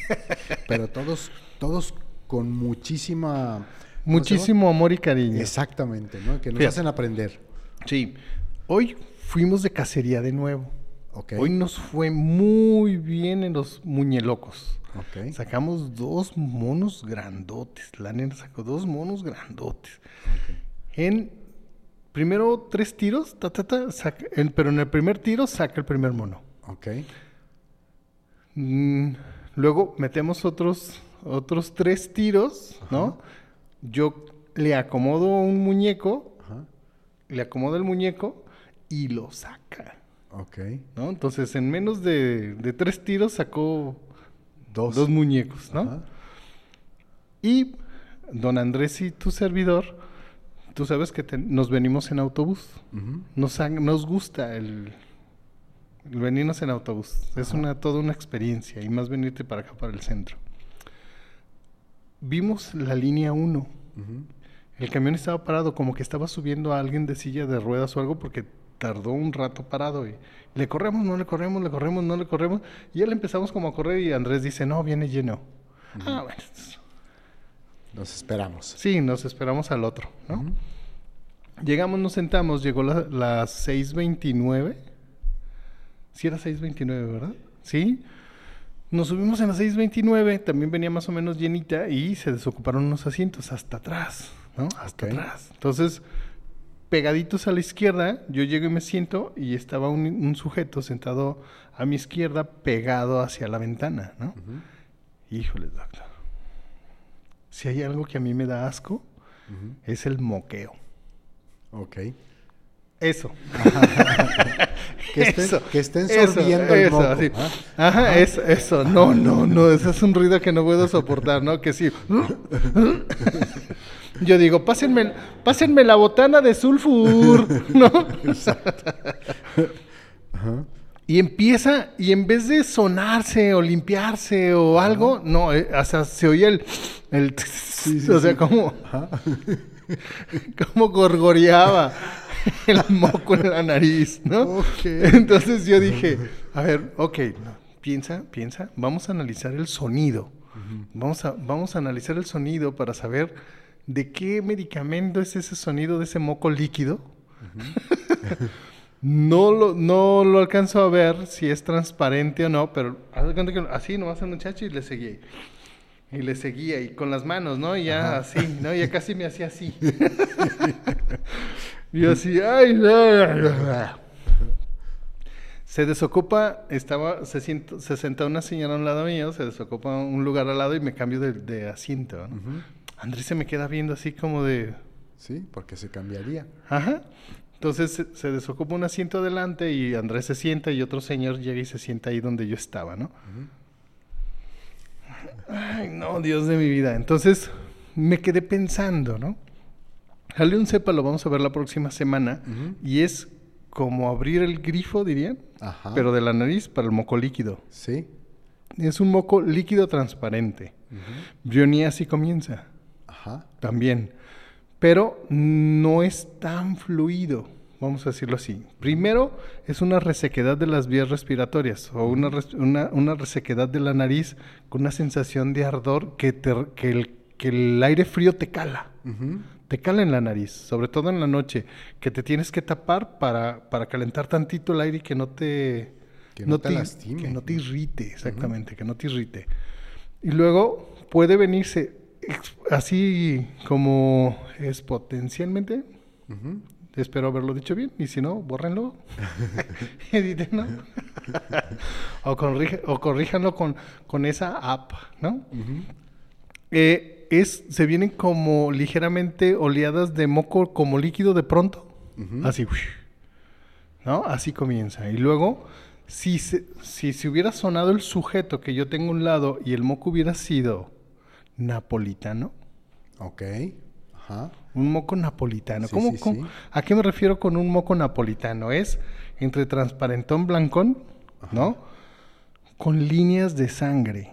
Pero todos, todos con muchísima... Muchísimo amor y cariño. Exactamente, ¿no? Que nos hacen aprender. Sí. Hoy fuimos de cacería de nuevo. Okay. Hoy nos fue muy bien en los muñelocos. Okay. Sacamos dos monos grandotes. La nena sacó dos monos grandotes. Okay. En primero tres tiros, ta, ta, ta, pero en el primer tiro saca el primer mono. Ok. Mm, luego metemos otros, otros tres tiros, ¿no? Yo le acomodo un muñeco, le acomodo el muñeco y lo saca. Ok. ¿No? Entonces, en menos de, tres tiros sacó dos, dos muñecos, ¿no? Y don Andrés y tu servidor tú sabes que nos venimos en autobús. nos, nos gusta el, venirnos en autobús. Es una toda una experiencia y más venirte para acá, para el centro. Vimos la línea 1. El camión estaba parado, como que estaba subiendo a alguien de silla de ruedas o algo porque tardó un rato parado y le corremos, no le corremos, le corremos, no le corremos. Y ya le empezamos como a correr y Andrés dice, no, viene lleno. Ah, bueno, nos esperamos. Sí, nos esperamos al otro, ¿no? Llegamos, nos sentamos, llegó las la 6.29. Sí era 6.29, ¿verdad? Sí. Nos subimos en la 6.29, también venía más o menos llenita y se desocuparon unos asientos hasta atrás, ¿no? Hasta atrás. Entonces, pegaditos a la izquierda, yo llego y me siento y estaba un, sujeto sentado a mi izquierda pegado hacia la ventana, ¿no? Híjole, doctor si hay algo que a mí me da asco, es el moqueo. Ok. Eso. que, estén, eso, que estén sorbiendo el moco. ¿ah? Ajá, eso, eso. No, no, no. Ese es un ruido que no puedo soportar, ¿no? Que sí. Yo digo, pásenme, pásenme la botana de sulfur, ¿no? Ajá. Y empieza, y en vez de sonarse o limpiarse o algo, no, eh, o sea, se oye el, el o sea, como, como gorgoreaba el moco en la nariz, ¿no? Entonces yo dije, a ver, ok, piensa, piensa, vamos a analizar el sonido. vamos, a, vamos a analizar el sonido para saber de qué medicamento es ese sonido de ese moco líquido. No lo, no lo alcanzo a ver si es transparente o no, pero así nomás el muchacho y le seguí. Y le seguía, y con las manos, ¿no? Y ya así, ¿no? Ya casi me hacía así. y así, ay, Se desocupa, estaba, se, siento, se senta una señora a un lado mío, se desocupa un lugar al lado y me cambio de, asiento. ¿no? Andrés se me queda viendo así como de... Sí, porque se cambiaría. Ajá. Entonces se, desocupa un asiento adelante y Andrés se sienta y otro señor llega y se sienta ahí donde yo estaba, ¿no? Ay, no, Dios de mi vida. Entonces me quedé pensando, ¿no? Jaleón cepa lo vamos a ver la próxima semana y es como abrir el grifo, dirían, Ajá. pero de la nariz para el moco líquido. Sí. Es un moco líquido transparente. Brionía así comienza Ajá. también, pero no es tan fluido, vamos a decirlo así. Primero es una resequedad de las vías respiratorias o una, una, una resequedad de la nariz con una sensación de ardor que, te- que, el, que el aire frío te cala. Te cala en la nariz, sobre todo en la noche, que te tienes que tapar para, para calentar tantito el aire y que no te... Que no te lastime. Que no te irrite, exactamente, que no te irrite. Y luego puede venirse así como es potencialmente, espero haberlo dicho bien, y si no, bórrenlo, edítenlo, o, corrige- o corríjanlo con, con esa app, ¿no? Eh, es, se vienen como ligeramente oleadas de moco como líquido de pronto. Así, ¿no? Así comienza. Y luego, si se, si se hubiera sonado el sujeto que yo tengo a un lado y el moco hubiera sido napolitano, Ok. Ajá. un moco napolitano. Sí, ¿Cómo- sí, cómo- sí. ¿A qué me refiero con un moco napolitano? Es entre transparentón blancón, ¿no? Con líneas de sangre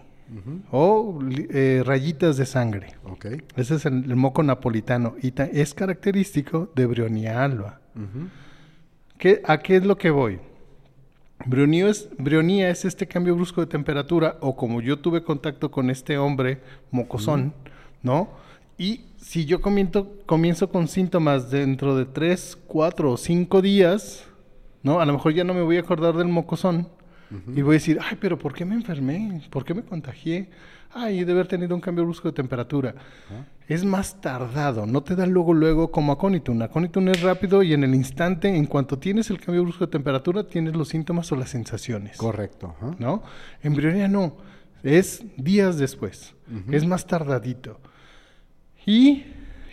o eh, rayitas de sangre. Ok. Ese es el, el moco napolitano y es característico de Brionia alba. Ujú. ¿Qué- ¿A qué es lo que voy? Brionía es, brionía es este cambio brusco de temperatura o como yo tuve contacto con este hombre mocosón, ¿no? Y si yo comienzo, comienzo con síntomas dentro de 3, 4 o 5 días, ¿no? A lo mejor ya no me voy a acordar del mocosón y voy a decir, ay, pero ¿por qué me enfermé? ¿Por qué me contagié? Ay, he de haber tenido un cambio brusco de temperatura. Es más tardado, no te da luego, luego como aconitum. Aconitum es rápido y en el instante, en cuanto tienes el cambio brusco de temperatura, tienes los síntomas o las sensaciones. Correcto. ¿no? Embrionia no, es días después, es más tardadito. Y,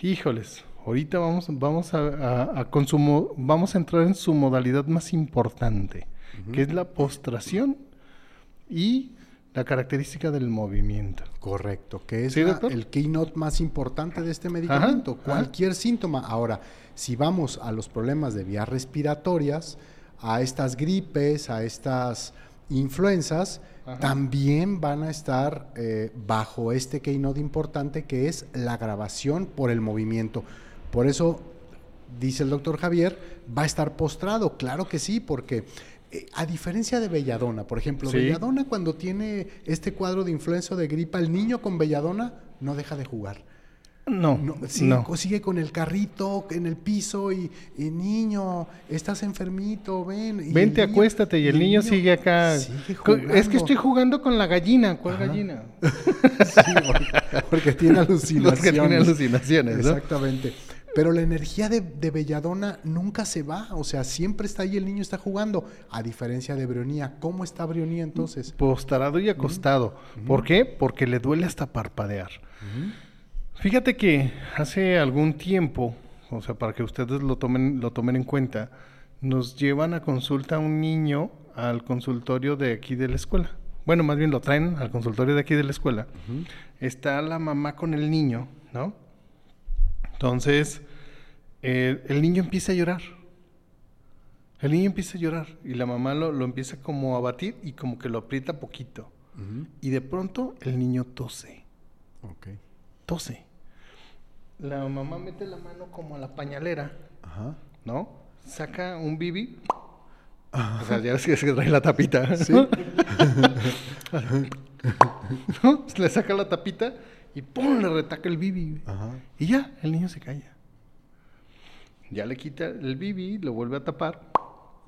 híjoles, ahorita vamos, vamos a, a- a consumo- vamos a entrar en su modalidad más importante, que es la postración y la característica del movimiento. Correcto, que es ¿Sí, la- el keynote más importante de este medicamento. ajá. Cualquier síntoma. Ahora, si vamos a los problemas de vías respiratorias, a estas gripes, a estas influencias, también van a estar eh, bajo este keynote importante que es la grabación por el movimiento. Por eso dice el doctor Javier, va a estar postrado. Claro que sí, porque a diferencia de Belladona, por ejemplo, Sí. Belladona cuando tiene este cuadro de influenza de gripa, el niño con Belladona no deja de jugar. No, No, no. sigue, co- sigue con el carrito en el piso y, y, niño, estás enfermito, ven. y Vente, niño- acuéstate y el niño, sigue acá. sigue Es que estoy jugando con la gallina. ¿Cuál gallina? Sí, porque, porque tiene alucinaciones. Los que tienen alucinaciones, ¿no? Exactamente. Pero la energía de, de Belladona nunca se va, o sea, siempre está ahí, el niño está jugando, a diferencia de Brionía. ¿Cómo está Brionía entonces? Postrado y acostado. ¿Por qué? Porque le duele hasta parpadear. Fíjate que hace algún tiempo, o sea, para que ustedes lo tomen, lo tomen en cuenta, nos llevan a consulta a un niño al consultorio de aquí de la escuela. Bueno, más bien lo traen al consultorio de aquí de la escuela. Está la mamá con el niño, ¿no? Entonces, eh, el niño empieza a llorar. El niño empieza a llorar y la mamá lo, lo empieza como a batir y como que lo aprieta poquito. Y de pronto el niño tose, Ok. tose. La mamá mete la mano como a la pañalera, Ajá. ¿no? Saca un bibi. O sea, ya ves que se trae la tapita. Sí. ¿No? Le saca la tapita y ¡pum! le retaca el bibi. Ajá. Y ya, el niño se calla. Ya le quita el bibi, lo vuelve a tapar.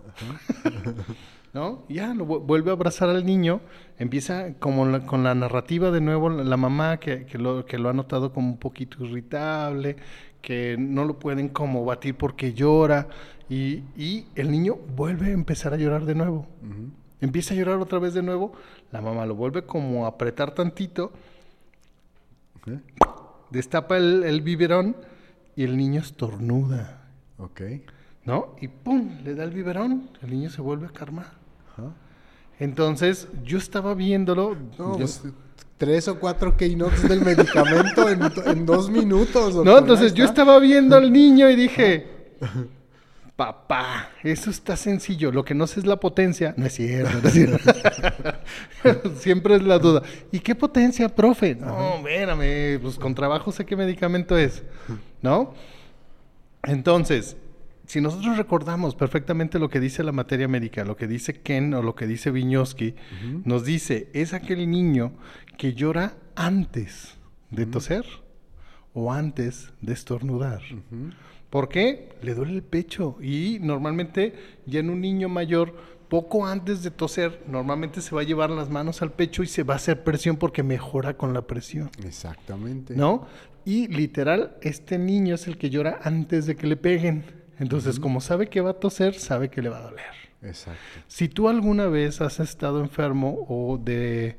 ¿No? Y ya lo vu- vuelve a abrazar al niño. Empieza como la- con la narrativa de nuevo, la, la mamá que, que lo, que lo ha notado como un poquito irritable, que no lo pueden como batir porque llora. Y, y el niño vuelve a empezar a llorar de nuevo. Empieza a llorar otra vez de nuevo. La mamá lo vuelve como a apretar tantito Destapa el, el biberón y el niño estornuda, Ok. ¿no? Y ¡pum! Le da el biberón, el niño se vuelve a calmar. Ajá. Entonces, yo estaba viéndolo. No, yo- pues, tres o cuatro keynotes del medicamento en, en dos minutos. No, entonces yo estaba viendo al niño y dije, papá, eso está sencillo, lo que no sé es la potencia. No es cierto, no es cierto. Siempre es la duda. ¿Y qué potencia, profe? No, espérame, pues con trabajo sé qué medicamento es, ¿no? Entonces, si nosotros recordamos perfectamente lo que dice la materia médica, lo que dice Ken o lo que dice Viñoski, nos dice, es aquel niño que llora antes de toser o antes de estornudar. ¿Por qué? Le duele el pecho y normalmente ya en un niño mayor, poco antes de toser, normalmente se va a llevar las manos al pecho y se va a hacer presión porque mejora con la presión. Exactamente. ¿no? Y literal, este niño es el que llora antes de que le peguen. Entonces, como sabe que va a toser, sabe que le va a doler. Exacto. Si tú alguna vez has estado enfermo o de,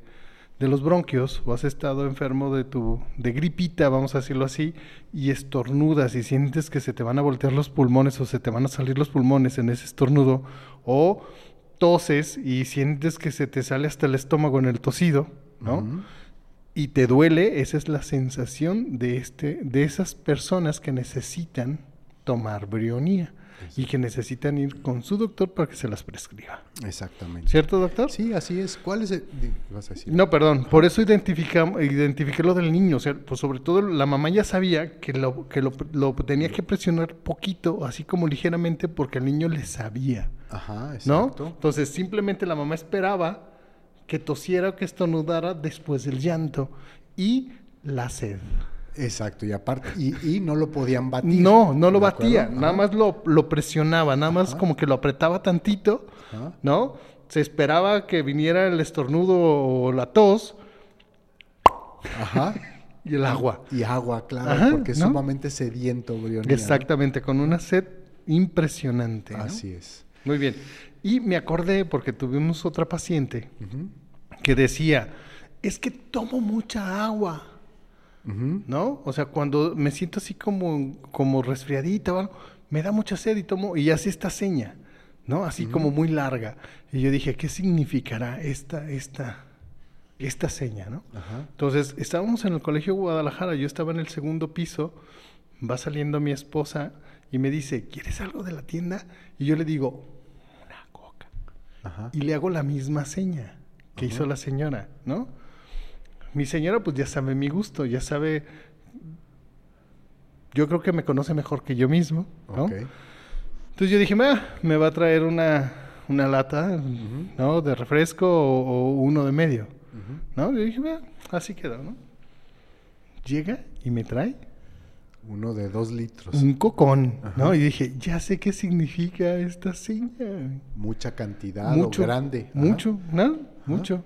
de los bronquios o has estado enfermo de tu de gripita, vamos a decirlo así, y estornudas y sientes que se te van a voltear los pulmones o se te van a salir los pulmones en ese estornudo o toses y sientes que se te sale hasta el estómago en el tosido, ¿no? Y te duele, esa es la sensación de este de esas personas que necesitan tomar brionía y que necesitan ir con su doctor para que se las prescriba. Exactamente. ¿Cierto, doctor? Sí, así es. ¿Cuál es el...? vas a decir? No, perdón, por eso identificamos, identifiqué lo del niño, o sea, pues sobre todo la mamá ya sabía que lo, que lo, lo tenía que presionar poquito, así como ligeramente, porque el niño le sabía, Ajá, ¿no? exacto. Entonces simplemente la mamá esperaba que tosiera o que estornudara después del llanto y la sed. Exacto, y aparte, y, y no lo podían batir. No, no lo ¿de batía, acuerdo? nada Ajá. más lo, lo presionaba, nada más como que lo apretaba tantito, Ajá. ¿no? Se esperaba que viniera el estornudo o la tos Ajá. y el agua. Y agua, claro, porque es ¿no? sumamente sediento, Brionía, ¿no? Exactamente, con una sed impresionante. ¿no? Así es. Muy bien. Y me acordé porque tuvimos otra paciente que decía, es que tomo mucha agua, ¿no? O sea, cuando me siento así como, como resfriadita o algo, me da mucha sed y tomo, y así esta seña, ¿no? Así como muy larga. Y yo dije, ¿qué significará esta, esta, esta seña, ¿no? Ajá. Entonces, estábamos en el colegio Guadalajara, yo estaba en el segundo piso, va saliendo mi esposa y me dice, ¿quieres algo de la tienda? Y yo le digo, una coca. Y le hago la misma seña que hizo la señora, ¿no? Mi señora pues ya sabe mi gusto, ya sabe, yo creo que me conoce mejor que yo mismo, ¿no? Entonces yo dije, "Ah, me va a traer una, una lata, ¿no? De refresco o, o uno de medio. ¿No? Yo dije, "Bueno, así quedó, ¿no? Llega y me trae Uno de dos litros. un cocón, ¿no? Y dije, ya sé qué significa esta seña. Mucha cantidad mucho, o grande. Ajá. Mucho, ¿no? Mucho.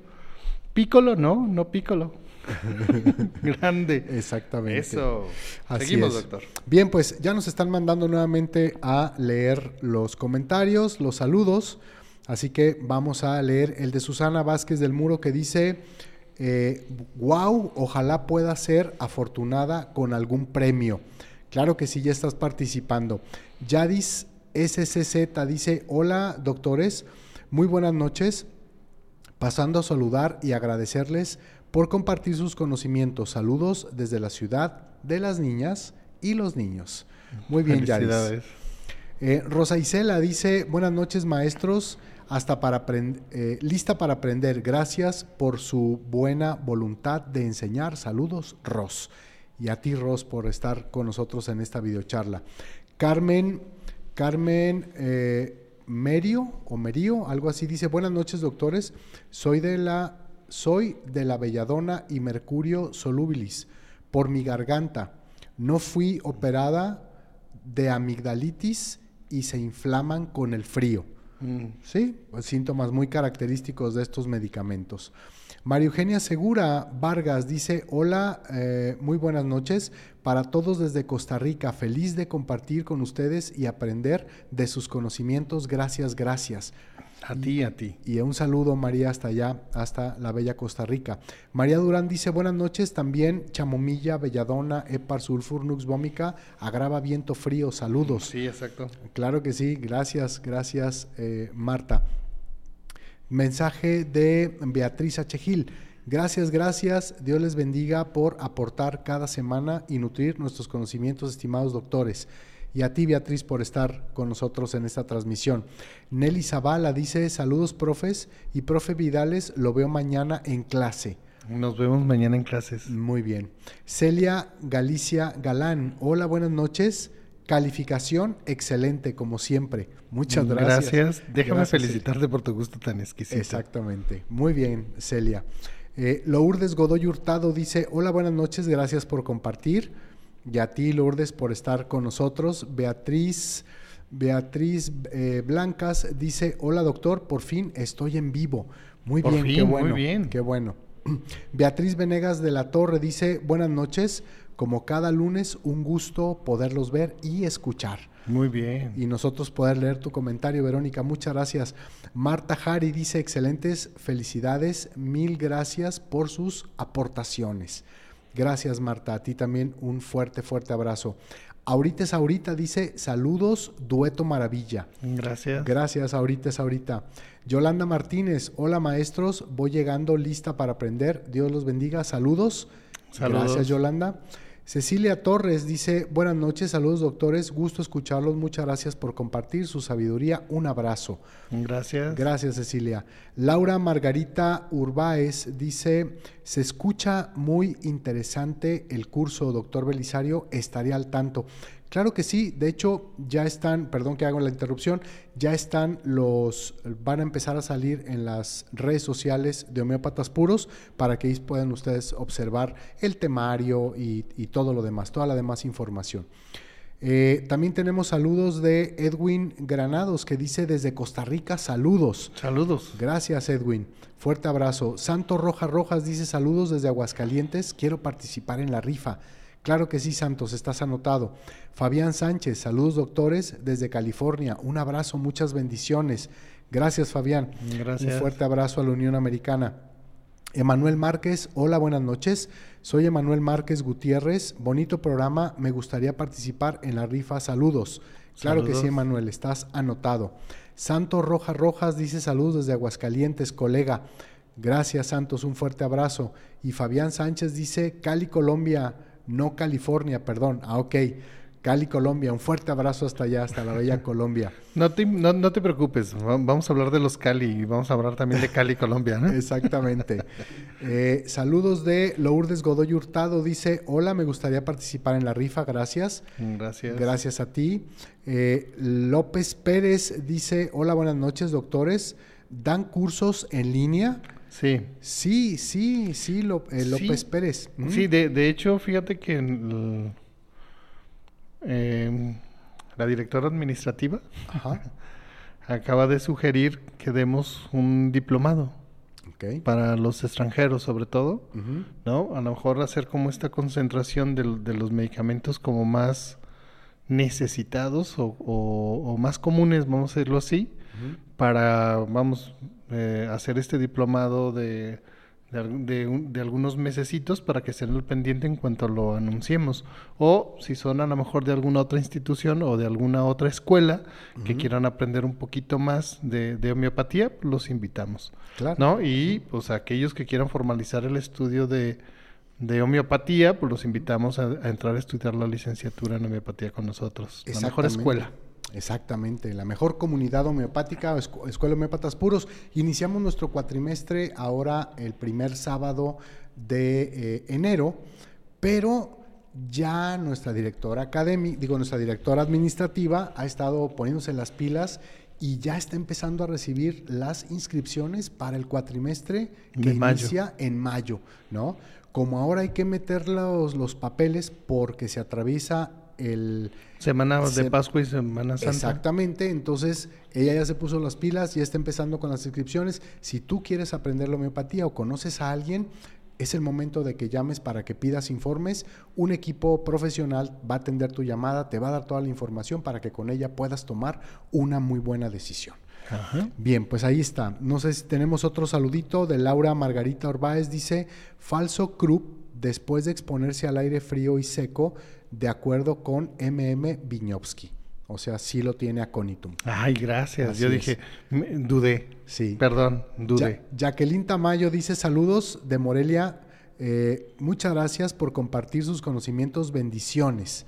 Pícolo, no, no pícolo. Grande. Exactamente. Eso. Así Seguimos, es. doctor. Bien, pues ya nos están mandando nuevamente a leer los comentarios, los saludos. Así que vamos a leer el de Susana Vázquez del Muro que dice, eh, wow, ojalá pueda ser afortunada con algún premio. Claro que sí, ya estás participando. Yadis SCZ dice, hola doctores, muy buenas noches. Pasando a saludar y agradecerles por compartir sus conocimientos. Saludos desde la ciudad de las niñas y los niños. Muy bien, Yaris. Felicidades. Eh, Rosa Isela dice, buenas noches maestros, hasta para eh, lista para aprender. Gracias por su buena voluntad de enseñar. Saludos, Ros. Y a ti, Ros, por estar con nosotros en esta videocharla. Carmen, Carmen eh, Merio o Merío, algo así, dice, buenas noches doctores, soy de la, soy de la Belladona y Mercurio Solubilis por mi garganta. No fui operada de amigdalitis y se inflaman con el frío. Mm. Sí, pues, síntomas muy característicos de estos medicamentos. María Eugenia Segura Vargas dice, hola, eh, muy buenas noches para todos desde Costa Rica, feliz de compartir con ustedes y aprender de sus conocimientos, gracias, gracias. A ti, a ti. Y un saludo, María, hasta allá, hasta la bella Costa Rica. María Durán dice, buenas noches, también Chamomilla, Belladona, Epar, Sulfur, Nux, Vómica, agrava viento frío, saludos. Sí, exacto. Claro que sí, gracias, gracias, eh, Marta. Mensaje de Beatriz H. Gil. Gracias, gracias. Dios les bendiga por aportar cada semana y nutrir nuestros conocimientos, estimados doctores. Y a ti, Beatriz, por estar con nosotros en esta transmisión. Nelly Zavala dice, saludos, profes. Y profe Vidales, lo veo mañana en clase. Nos vemos mañana en clases. Muy bien. Celia Galicia Galán, hola, buenas noches. Calificación excelente, como siempre. Muchas gracias. Gracias. Déjame felicitarte por tu gusto tan exquisito. Exactamente. Muy bien, Celia. Eh, Lourdes Godoy Hurtado dice, hola, buenas noches, gracias por compartir. Y a ti, Lourdes, por estar con nosotros. Beatriz, Beatriz eh, Blancas dice, hola doctor, por fin estoy en vivo. Muy bien, qué bueno. Muy bien. Qué bueno. Beatriz Venegas de la Torre dice, buenas noches, como cada lunes, un gusto poderlos ver y escuchar. Muy bien. Y nosotros poder leer tu comentario, Verónica. Muchas gracias. Marta Jari dice, excelentes felicidades, mil gracias por sus aportaciones. Gracias, Marta. A ti también un fuerte, fuerte abrazo. Ahorita es ahorita, dice, saludos, dueto maravilla. Gracias. Gracias, ahorita es ahorita. Yolanda Martínez, hola maestros, voy llegando lista para aprender. Dios los bendiga. Saludos. Saludos. Gracias, Yolanda. Cecilia Torres dice, buenas noches, saludos doctores, gusto escucharlos, muchas gracias por compartir su sabiduría, un abrazo. Gracias. Gracias Cecilia. Laura Margarita Urbáez dice, se escucha muy interesante el curso, doctor Belisario, estaría al tanto. Claro que sí, de hecho ya están, perdón que hago la interrupción, ya están los, van a empezar a salir en las redes sociales de homeópatas puros para que puedan ustedes observar el temario y, todo lo demás, toda la demás información. Eh, también tenemos saludos de Edwin Granados que dice desde Costa Rica, saludos. Saludos. Gracias Edwin, fuerte abrazo. Santo Rojas Rojas dice saludos desde Aguascalientes, quiero participar en la rifa. Claro que sí, Santos, estás anotado. Fabián Sánchez, saludos doctores desde California. Un abrazo, muchas bendiciones. Gracias, Fabián. Gracias. Un fuerte abrazo a la Unión Americana. Emanuel Márquez, hola, buenas noches. Soy Emanuel Márquez Gutiérrez. Bonito programa, me gustaría participar en la rifa. Saludos. Claro que sí, Emanuel, estás anotado. Santos Rojas Rojas dice saludos desde Aguascalientes, colega. Gracias, Santos, un fuerte abrazo. Y Fabián Sánchez dice Cali, Colombia no California, perdón. Ah, ok. Cali, Colombia. Un fuerte abrazo hasta allá, hasta la bella Colombia. No te, no, te preocupes, vamos a hablar de los Cali y vamos a hablar también de Cali, Colombia, ¿no? Exactamente. Eh, saludos de Lourdes Godoy Hurtado. Dice, hola, me gustaría participar en la rifa, gracias. Gracias. Gracias a ti. Eh, López Pérez dice, hola, buenas noches, doctores. ¿Dan cursos en línea? Sí. Sí, sí, sí, eh, López Pérez. Sí, de, hecho, fíjate que em, la directora administrativa acaba de sugerir que demos un diplomado. Para los extranjeros, sobre todo, ¿no? A lo mejor hacer como esta concentración de, los medicamentos como más necesitados o, más comunes, vamos a decirlo así, para, vamos, eh, hacer este diplomado de, de, algunos mesecitos para que estén al pendiente en cuanto lo anunciemos. O si son a lo mejor de alguna otra institución o de alguna otra escuela que quieran aprender un poquito más de, homeopatía, los invitamos. ¿no? Y pues aquellos que quieran formalizar el estudio de, de homeopatía, pues los invitamos a, a, entrar a estudiar la licenciatura en homeopatía con nosotros. La mejor escuela. Exactamente, la mejor comunidad homeopática, Escuela Homeópatas Puros. Iniciamos nuestro cuatrimestre ahora el primer sábado de eh, enero, pero ya nuestra directora académica, digo, nuestra directora administrativa ha estado poniéndose las pilas y ya está empezando a recibir las inscripciones para el cuatrimestre que inicia en mayo, ¿no? Como ahora hay que meter los, los papeles porque se atraviesa el... Semana de Pascua y Semana Santa. Exactamente, entonces ella ya se puso las pilas, ya está empezando con las inscripciones. Si tú quieres aprender la homeopatía o conoces a alguien, es el momento de que llames para que pidas informes. Un equipo profesional va a atender tu llamada, te va a dar toda la información para que con ella puedas tomar una muy buena decisión. Bien, pues ahí está. No sé si tenemos otro saludito de Laura Margarita Orbáez. Dice, falso Krupp, después de exponerse al aire frío y seco, de acuerdo con MM Viñovsky. O sea, sí lo tiene Aconitum. Ay, gracias. Yo dije, dudé. Sí. Perdón, dudé. Jacqueline Tamayo dice saludos de Morelia. Eh, muchas gracias por compartir sus conocimientos. Bendiciones.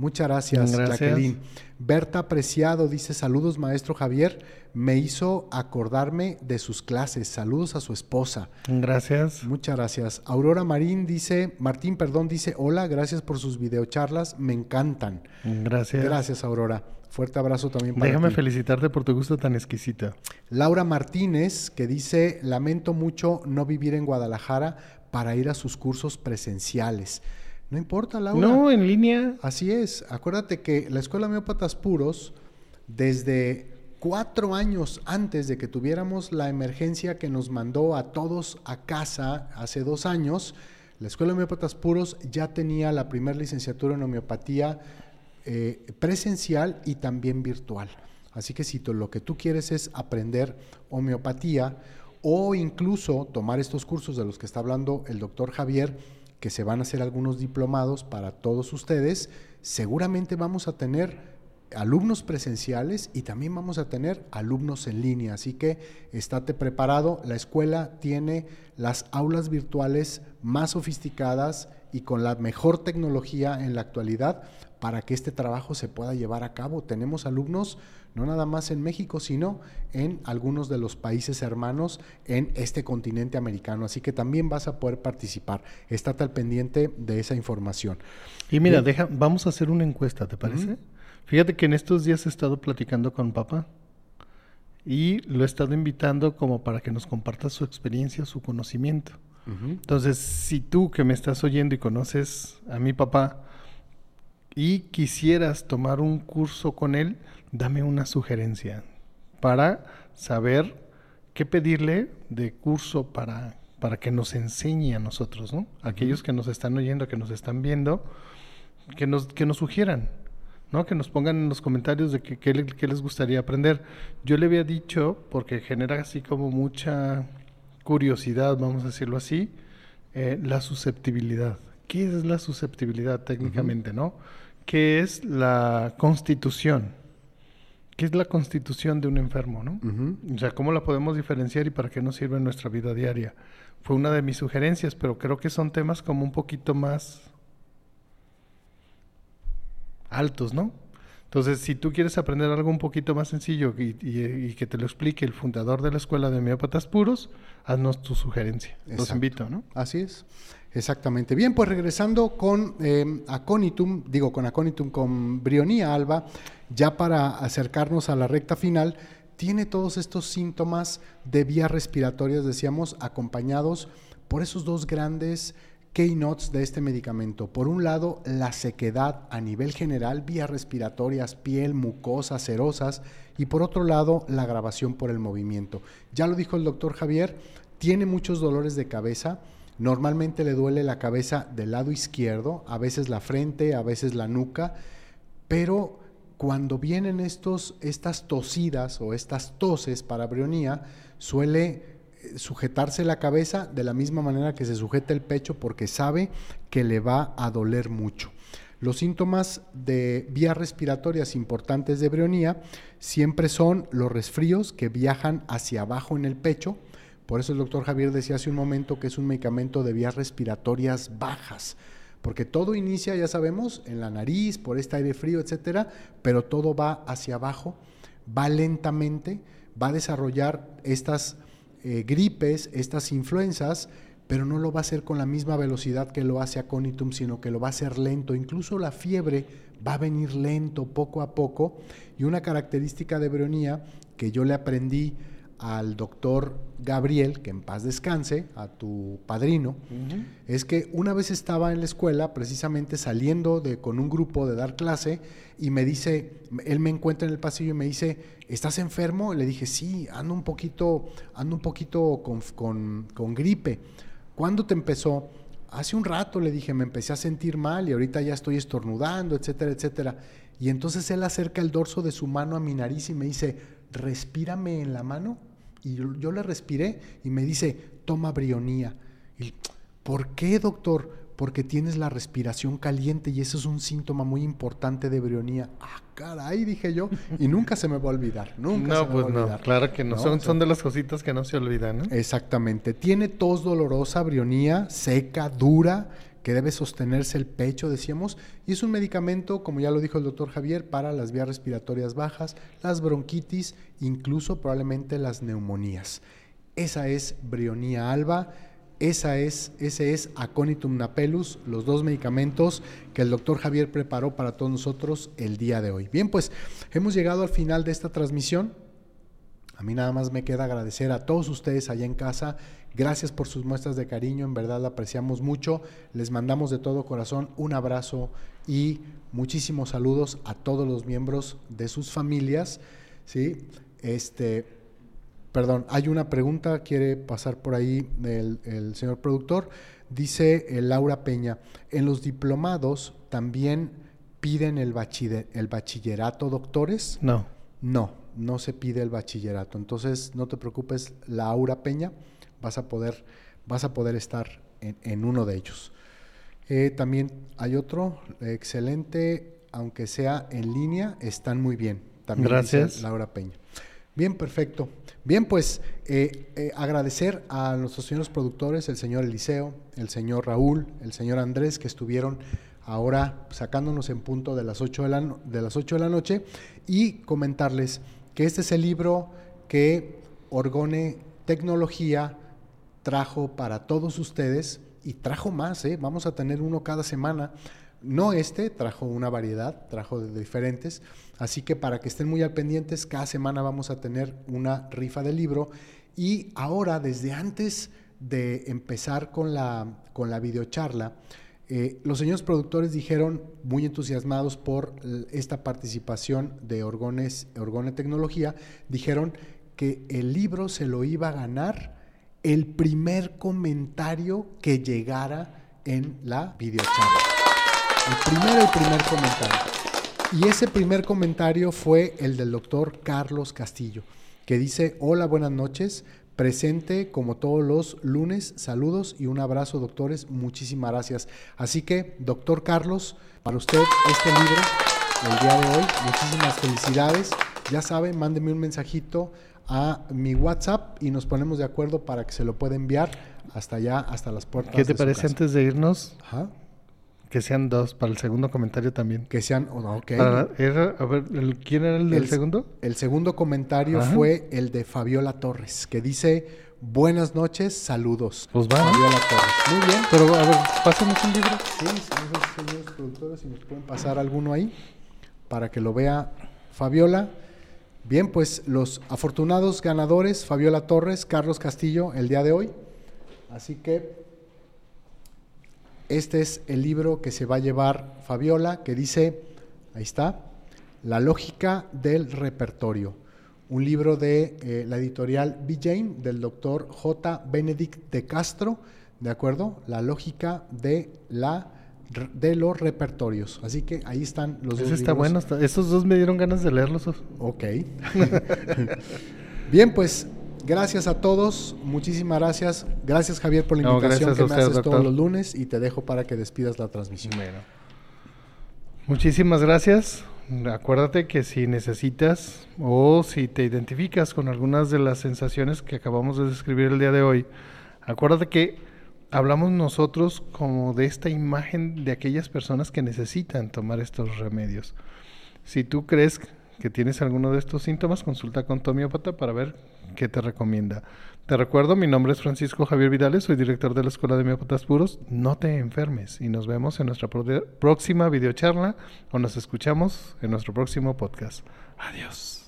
Muchas gracias, Jacqueline. Berta Preciado dice saludos, maestro Javier. Me hizo acordarme de sus clases. Saludos a su esposa. Gracias. Muchas gracias. Aurora Marín dice, Martín, perdón, dice, hola, gracias por sus videocharlas, me encantan. Gracias. Gracias, Aurora. Fuerte abrazo también para Déjame felicitarte por tu gusto tan exquisito. Laura Martínez, que dice, lamento mucho no vivir en Guadalajara para ir a sus cursos presenciales. No importa, Laura. No, en línea. Así es. Acuérdate que la Escuela Homeópatas Puros, desde cuatro años antes de que tuviéramos la emergencia que nos mandó a todos a casa hace dos años, la Escuela Homeópatas Puros ya tenía la primera licenciatura en homeopatía eh, presencial y también virtual. Así que si lo que tú quieres es aprender homeopatía o incluso tomar estos cursos de los que está hablando el doctor Javier, que se van a hacer algunos diplomados para todos ustedes, seguramente vamos a tener alumnos presenciales y también vamos a tener alumnos en línea. Así que estate preparado. La escuela tiene las aulas virtuales más sofisticadas y con la mejor tecnología en la actualidad para que este trabajo se pueda llevar a cabo. Tenemos alumnos no nada más en México, sino en algunos de los países hermanos en este continente americano. Así que también vas a poder participar. Estate al pendiente de esa información. Y mira, deja, vamos a hacer una encuesta, ¿te parece? Fíjate que en estos días he estado platicando con papá y lo he estado invitando como para que nos comparta su experiencia, su conocimiento. Entonces, si tú que me estás oyendo y conoces a mi papá y quisieras tomar un curso con él, dame una sugerencia para saber qué pedirle de curso para, para que nos enseñe a nosotros, ¿no? Aquellos que nos están oyendo, que nos están viendo, que nos, que nos sugieran, ¿no? Que nos pongan en los comentarios de qué les gustaría aprender. Yo le había dicho, porque genera así como mucha curiosidad, vamos a decirlo así, eh, la susceptibilidad. ¿Qué es la susceptibilidad técnicamente, no? ¿Qué es la constitución? ¿Qué es la constitución de un enfermo, no? O sea, ¿cómo la podemos diferenciar y para qué nos sirve en nuestra vida diaria? Fue una de mis sugerencias, pero creo que son temas como un poquito más altos, ¿no? Entonces, si tú quieres aprender algo un poquito más sencillo y, que te lo explique el fundador de la escuela de homeópatas puros, haznos tu sugerencia. Los invito, ¿no? Así es. Exactamente. Bien, pues regresando con eh, Aconitum, digo con Aconitum, con Brionía alba, ya para acercarnos a la recta final, tiene todos estos síntomas de vías respiratorias, decíamos, acompañados por esos dos grandes keynotes de este medicamento. Por un lado, la sequedad a nivel general, vías respiratorias, piel, mucosas, serosas, y por otro lado, la agravación por el movimiento. Ya lo dijo el doctor Javier, tiene muchos dolores de cabeza, Normalmente le duele la cabeza del lado izquierdo, a veces la frente, a veces la nuca, pero cuando vienen estos, estas tosidas o estas toses para brionía, suele eh, sujetarse la cabeza de la misma manera que se sujeta el pecho porque sabe que le va a doler mucho. Los síntomas de vías respiratorias importantes de brionía siempre son los resfríos que viajan hacia abajo en el pecho, por eso el doctor Javier decía hace un momento que es un medicamento de vías respiratorias bajas, porque todo inicia, ya sabemos, en la nariz, por este aire frío, etcétera, pero todo va hacia abajo, va lentamente, va a desarrollar estas eh, gripes, estas influencias, pero no lo va a hacer con la misma velocidad que lo hace Aconitum, sino que lo va a hacer lento. Incluso la fiebre va a venir lento, poco a poco. Y una característica de Breonía que yo le aprendí al doctor Gabriel, que en paz descanse, a tu padrino, es que una vez estaba en la escuela, precisamente saliendo de, con un grupo de dar clase, y me dice, él me encuentra en el pasillo y me dice, ¿estás enfermo? Le dije, sí, ando un poquito, ando un poquito con, con gripe. ¿Cuándo te empezó? Hace un rato le dije, me empecé a sentir mal y ahorita ya estoy estornudando, etcétera, etcétera. Y entonces él acerca el dorso de su mano a mi nariz y me dice, respírame en la mano y yo, le respiré y me dice, toma brionía. Y, ¿Por qué, doctor? porque tienes la respiración caliente y eso es un síntoma muy importante de brionía. Ah, caray, dije yo, y nunca se me va a olvidar, nunca no, se me pues va a no, claro que no. No, son, son de las cositas que no se olvidan, ¿no? Exactamente. Tiene tos dolorosa, brionía, seca, dura, que debe sostenerse el pecho, decíamos, y es un medicamento, como ya lo dijo el doctor Javier, para las vías respiratorias bajas, las bronquitis, incluso probablemente las neumonías. Esa es brionía alba. Esa es, ese es Aconitum napellus, los dos medicamentos que el doctor Javier preparó para todos nosotros el día de hoy. Bien, pues hemos llegado al final de esta transmisión. A mí nada más me queda agradecer a todos ustedes allá en casa. Gracias por sus muestras de cariño, en verdad la apreciamos mucho. Les mandamos de todo corazón un abrazo y muchísimos saludos a todos los miembros de sus familias. ¿sí? Este, perdón, hay una pregunta, quiere pasar por ahí el, el señor productor. Dice eh, Laura Peña, en los diplomados también piden el, bachiller- el bachillerato, doctores. No. No, no se pide el bachillerato. Entonces, no te preocupes, Laura Peña, vas a poder, vas a poder estar en, en uno de ellos. Eh, también hay otro, excelente, aunque sea en línea, están muy bien. También Gracias. Laura Peña. Bien, perfecto. Bien, pues eh, eh, agradecer a nuestros señores productores, el señor Eliseo, el señor Raúl, el señor Andrés, que estuvieron ahora sacándonos en punto de las 8 de la, de las 8 de la noche y comentarles que este es el libro que Orgone Tecnología trajo para todos ustedes y trajo más, ¿eh? vamos a tener uno cada semana. No este, trajo una variedad, trajo de diferentes, así que para que estén muy al pendientes, cada semana vamos a tener una rifa de libro y ahora desde antes de empezar con la, con la videocharla, eh, los señores productores dijeron, muy entusiasmados por esta participación de Orgones, Orgone Tecnología, dijeron que el libro se lo iba a ganar el primer comentario que llegara en la videocharla. El primero, el primer comentario. Y ese primer comentario fue el del doctor Carlos Castillo, que dice, hola, buenas noches, presente como todos los lunes, saludos y un abrazo, doctores, muchísimas gracias. Así que, doctor Carlos, para usted este libro, el día de hoy, muchísimas felicidades. Ya saben, mándeme un mensajito a mi WhatsApp y nos ponemos de acuerdo para que se lo pueda enviar hasta allá, hasta las puertas. ¿Qué te de su parece casa. antes de irnos? Ajá. Que sean dos para el segundo comentario también. Que sean, oh, ok. Para- era- a ver, ¿quién era el del El- segundo? El segundo comentario Ajá. fue el de Fabiola Torres, que dice, buenas noches, saludos. Pues va. Fabiola Torres. Muy bien. Pero a ver, pásanos un libro. Sí, señores, señores productores, si nos pueden pasar alguno ahí para que lo vea Fabiola. Bien, pues los afortunados ganadores, Fabiola Torres, Carlos Castillo, el día de hoy. Así que este es el libro que se va a llevar Fabiola, que dice, ahí está, La lógica del repertorio. Un libro de eh, la editorial B. Del doctor J. Benedict de Castro, ¿de acuerdo? La lógica de, la, de los repertorios. Así que ahí están los dos Ese está libros. bueno. está- Estos dos me dieron ganas de leerlos. Ok. Bien, pues gracias a todos, muchísimas gracias. Gracias Javier por la No, invitación que me usted, haces todos los lunes y te dejo para que despidas la transmisión. Bueno. Muchísimas gracias. Acuérdate que si necesitas o si te identificas con algunas de las sensaciones que acabamos de describir el día de hoy, acuérdate que hablamos nosotros como de esta imagen de aquellas personas que necesitan tomar estos remedios. Si tú crees que tienes alguno de estos síntomas, consulta con tu homeópata para ver qué te recomienda. Te recuerdo, mi nombre es Francisco Javier Vidales, soy director de la Escuela de Homeópatas Puros. No te enfermes y nos vemos en nuestra próxima videocharla o nos escuchamos en nuestro próximo podcast. Adiós.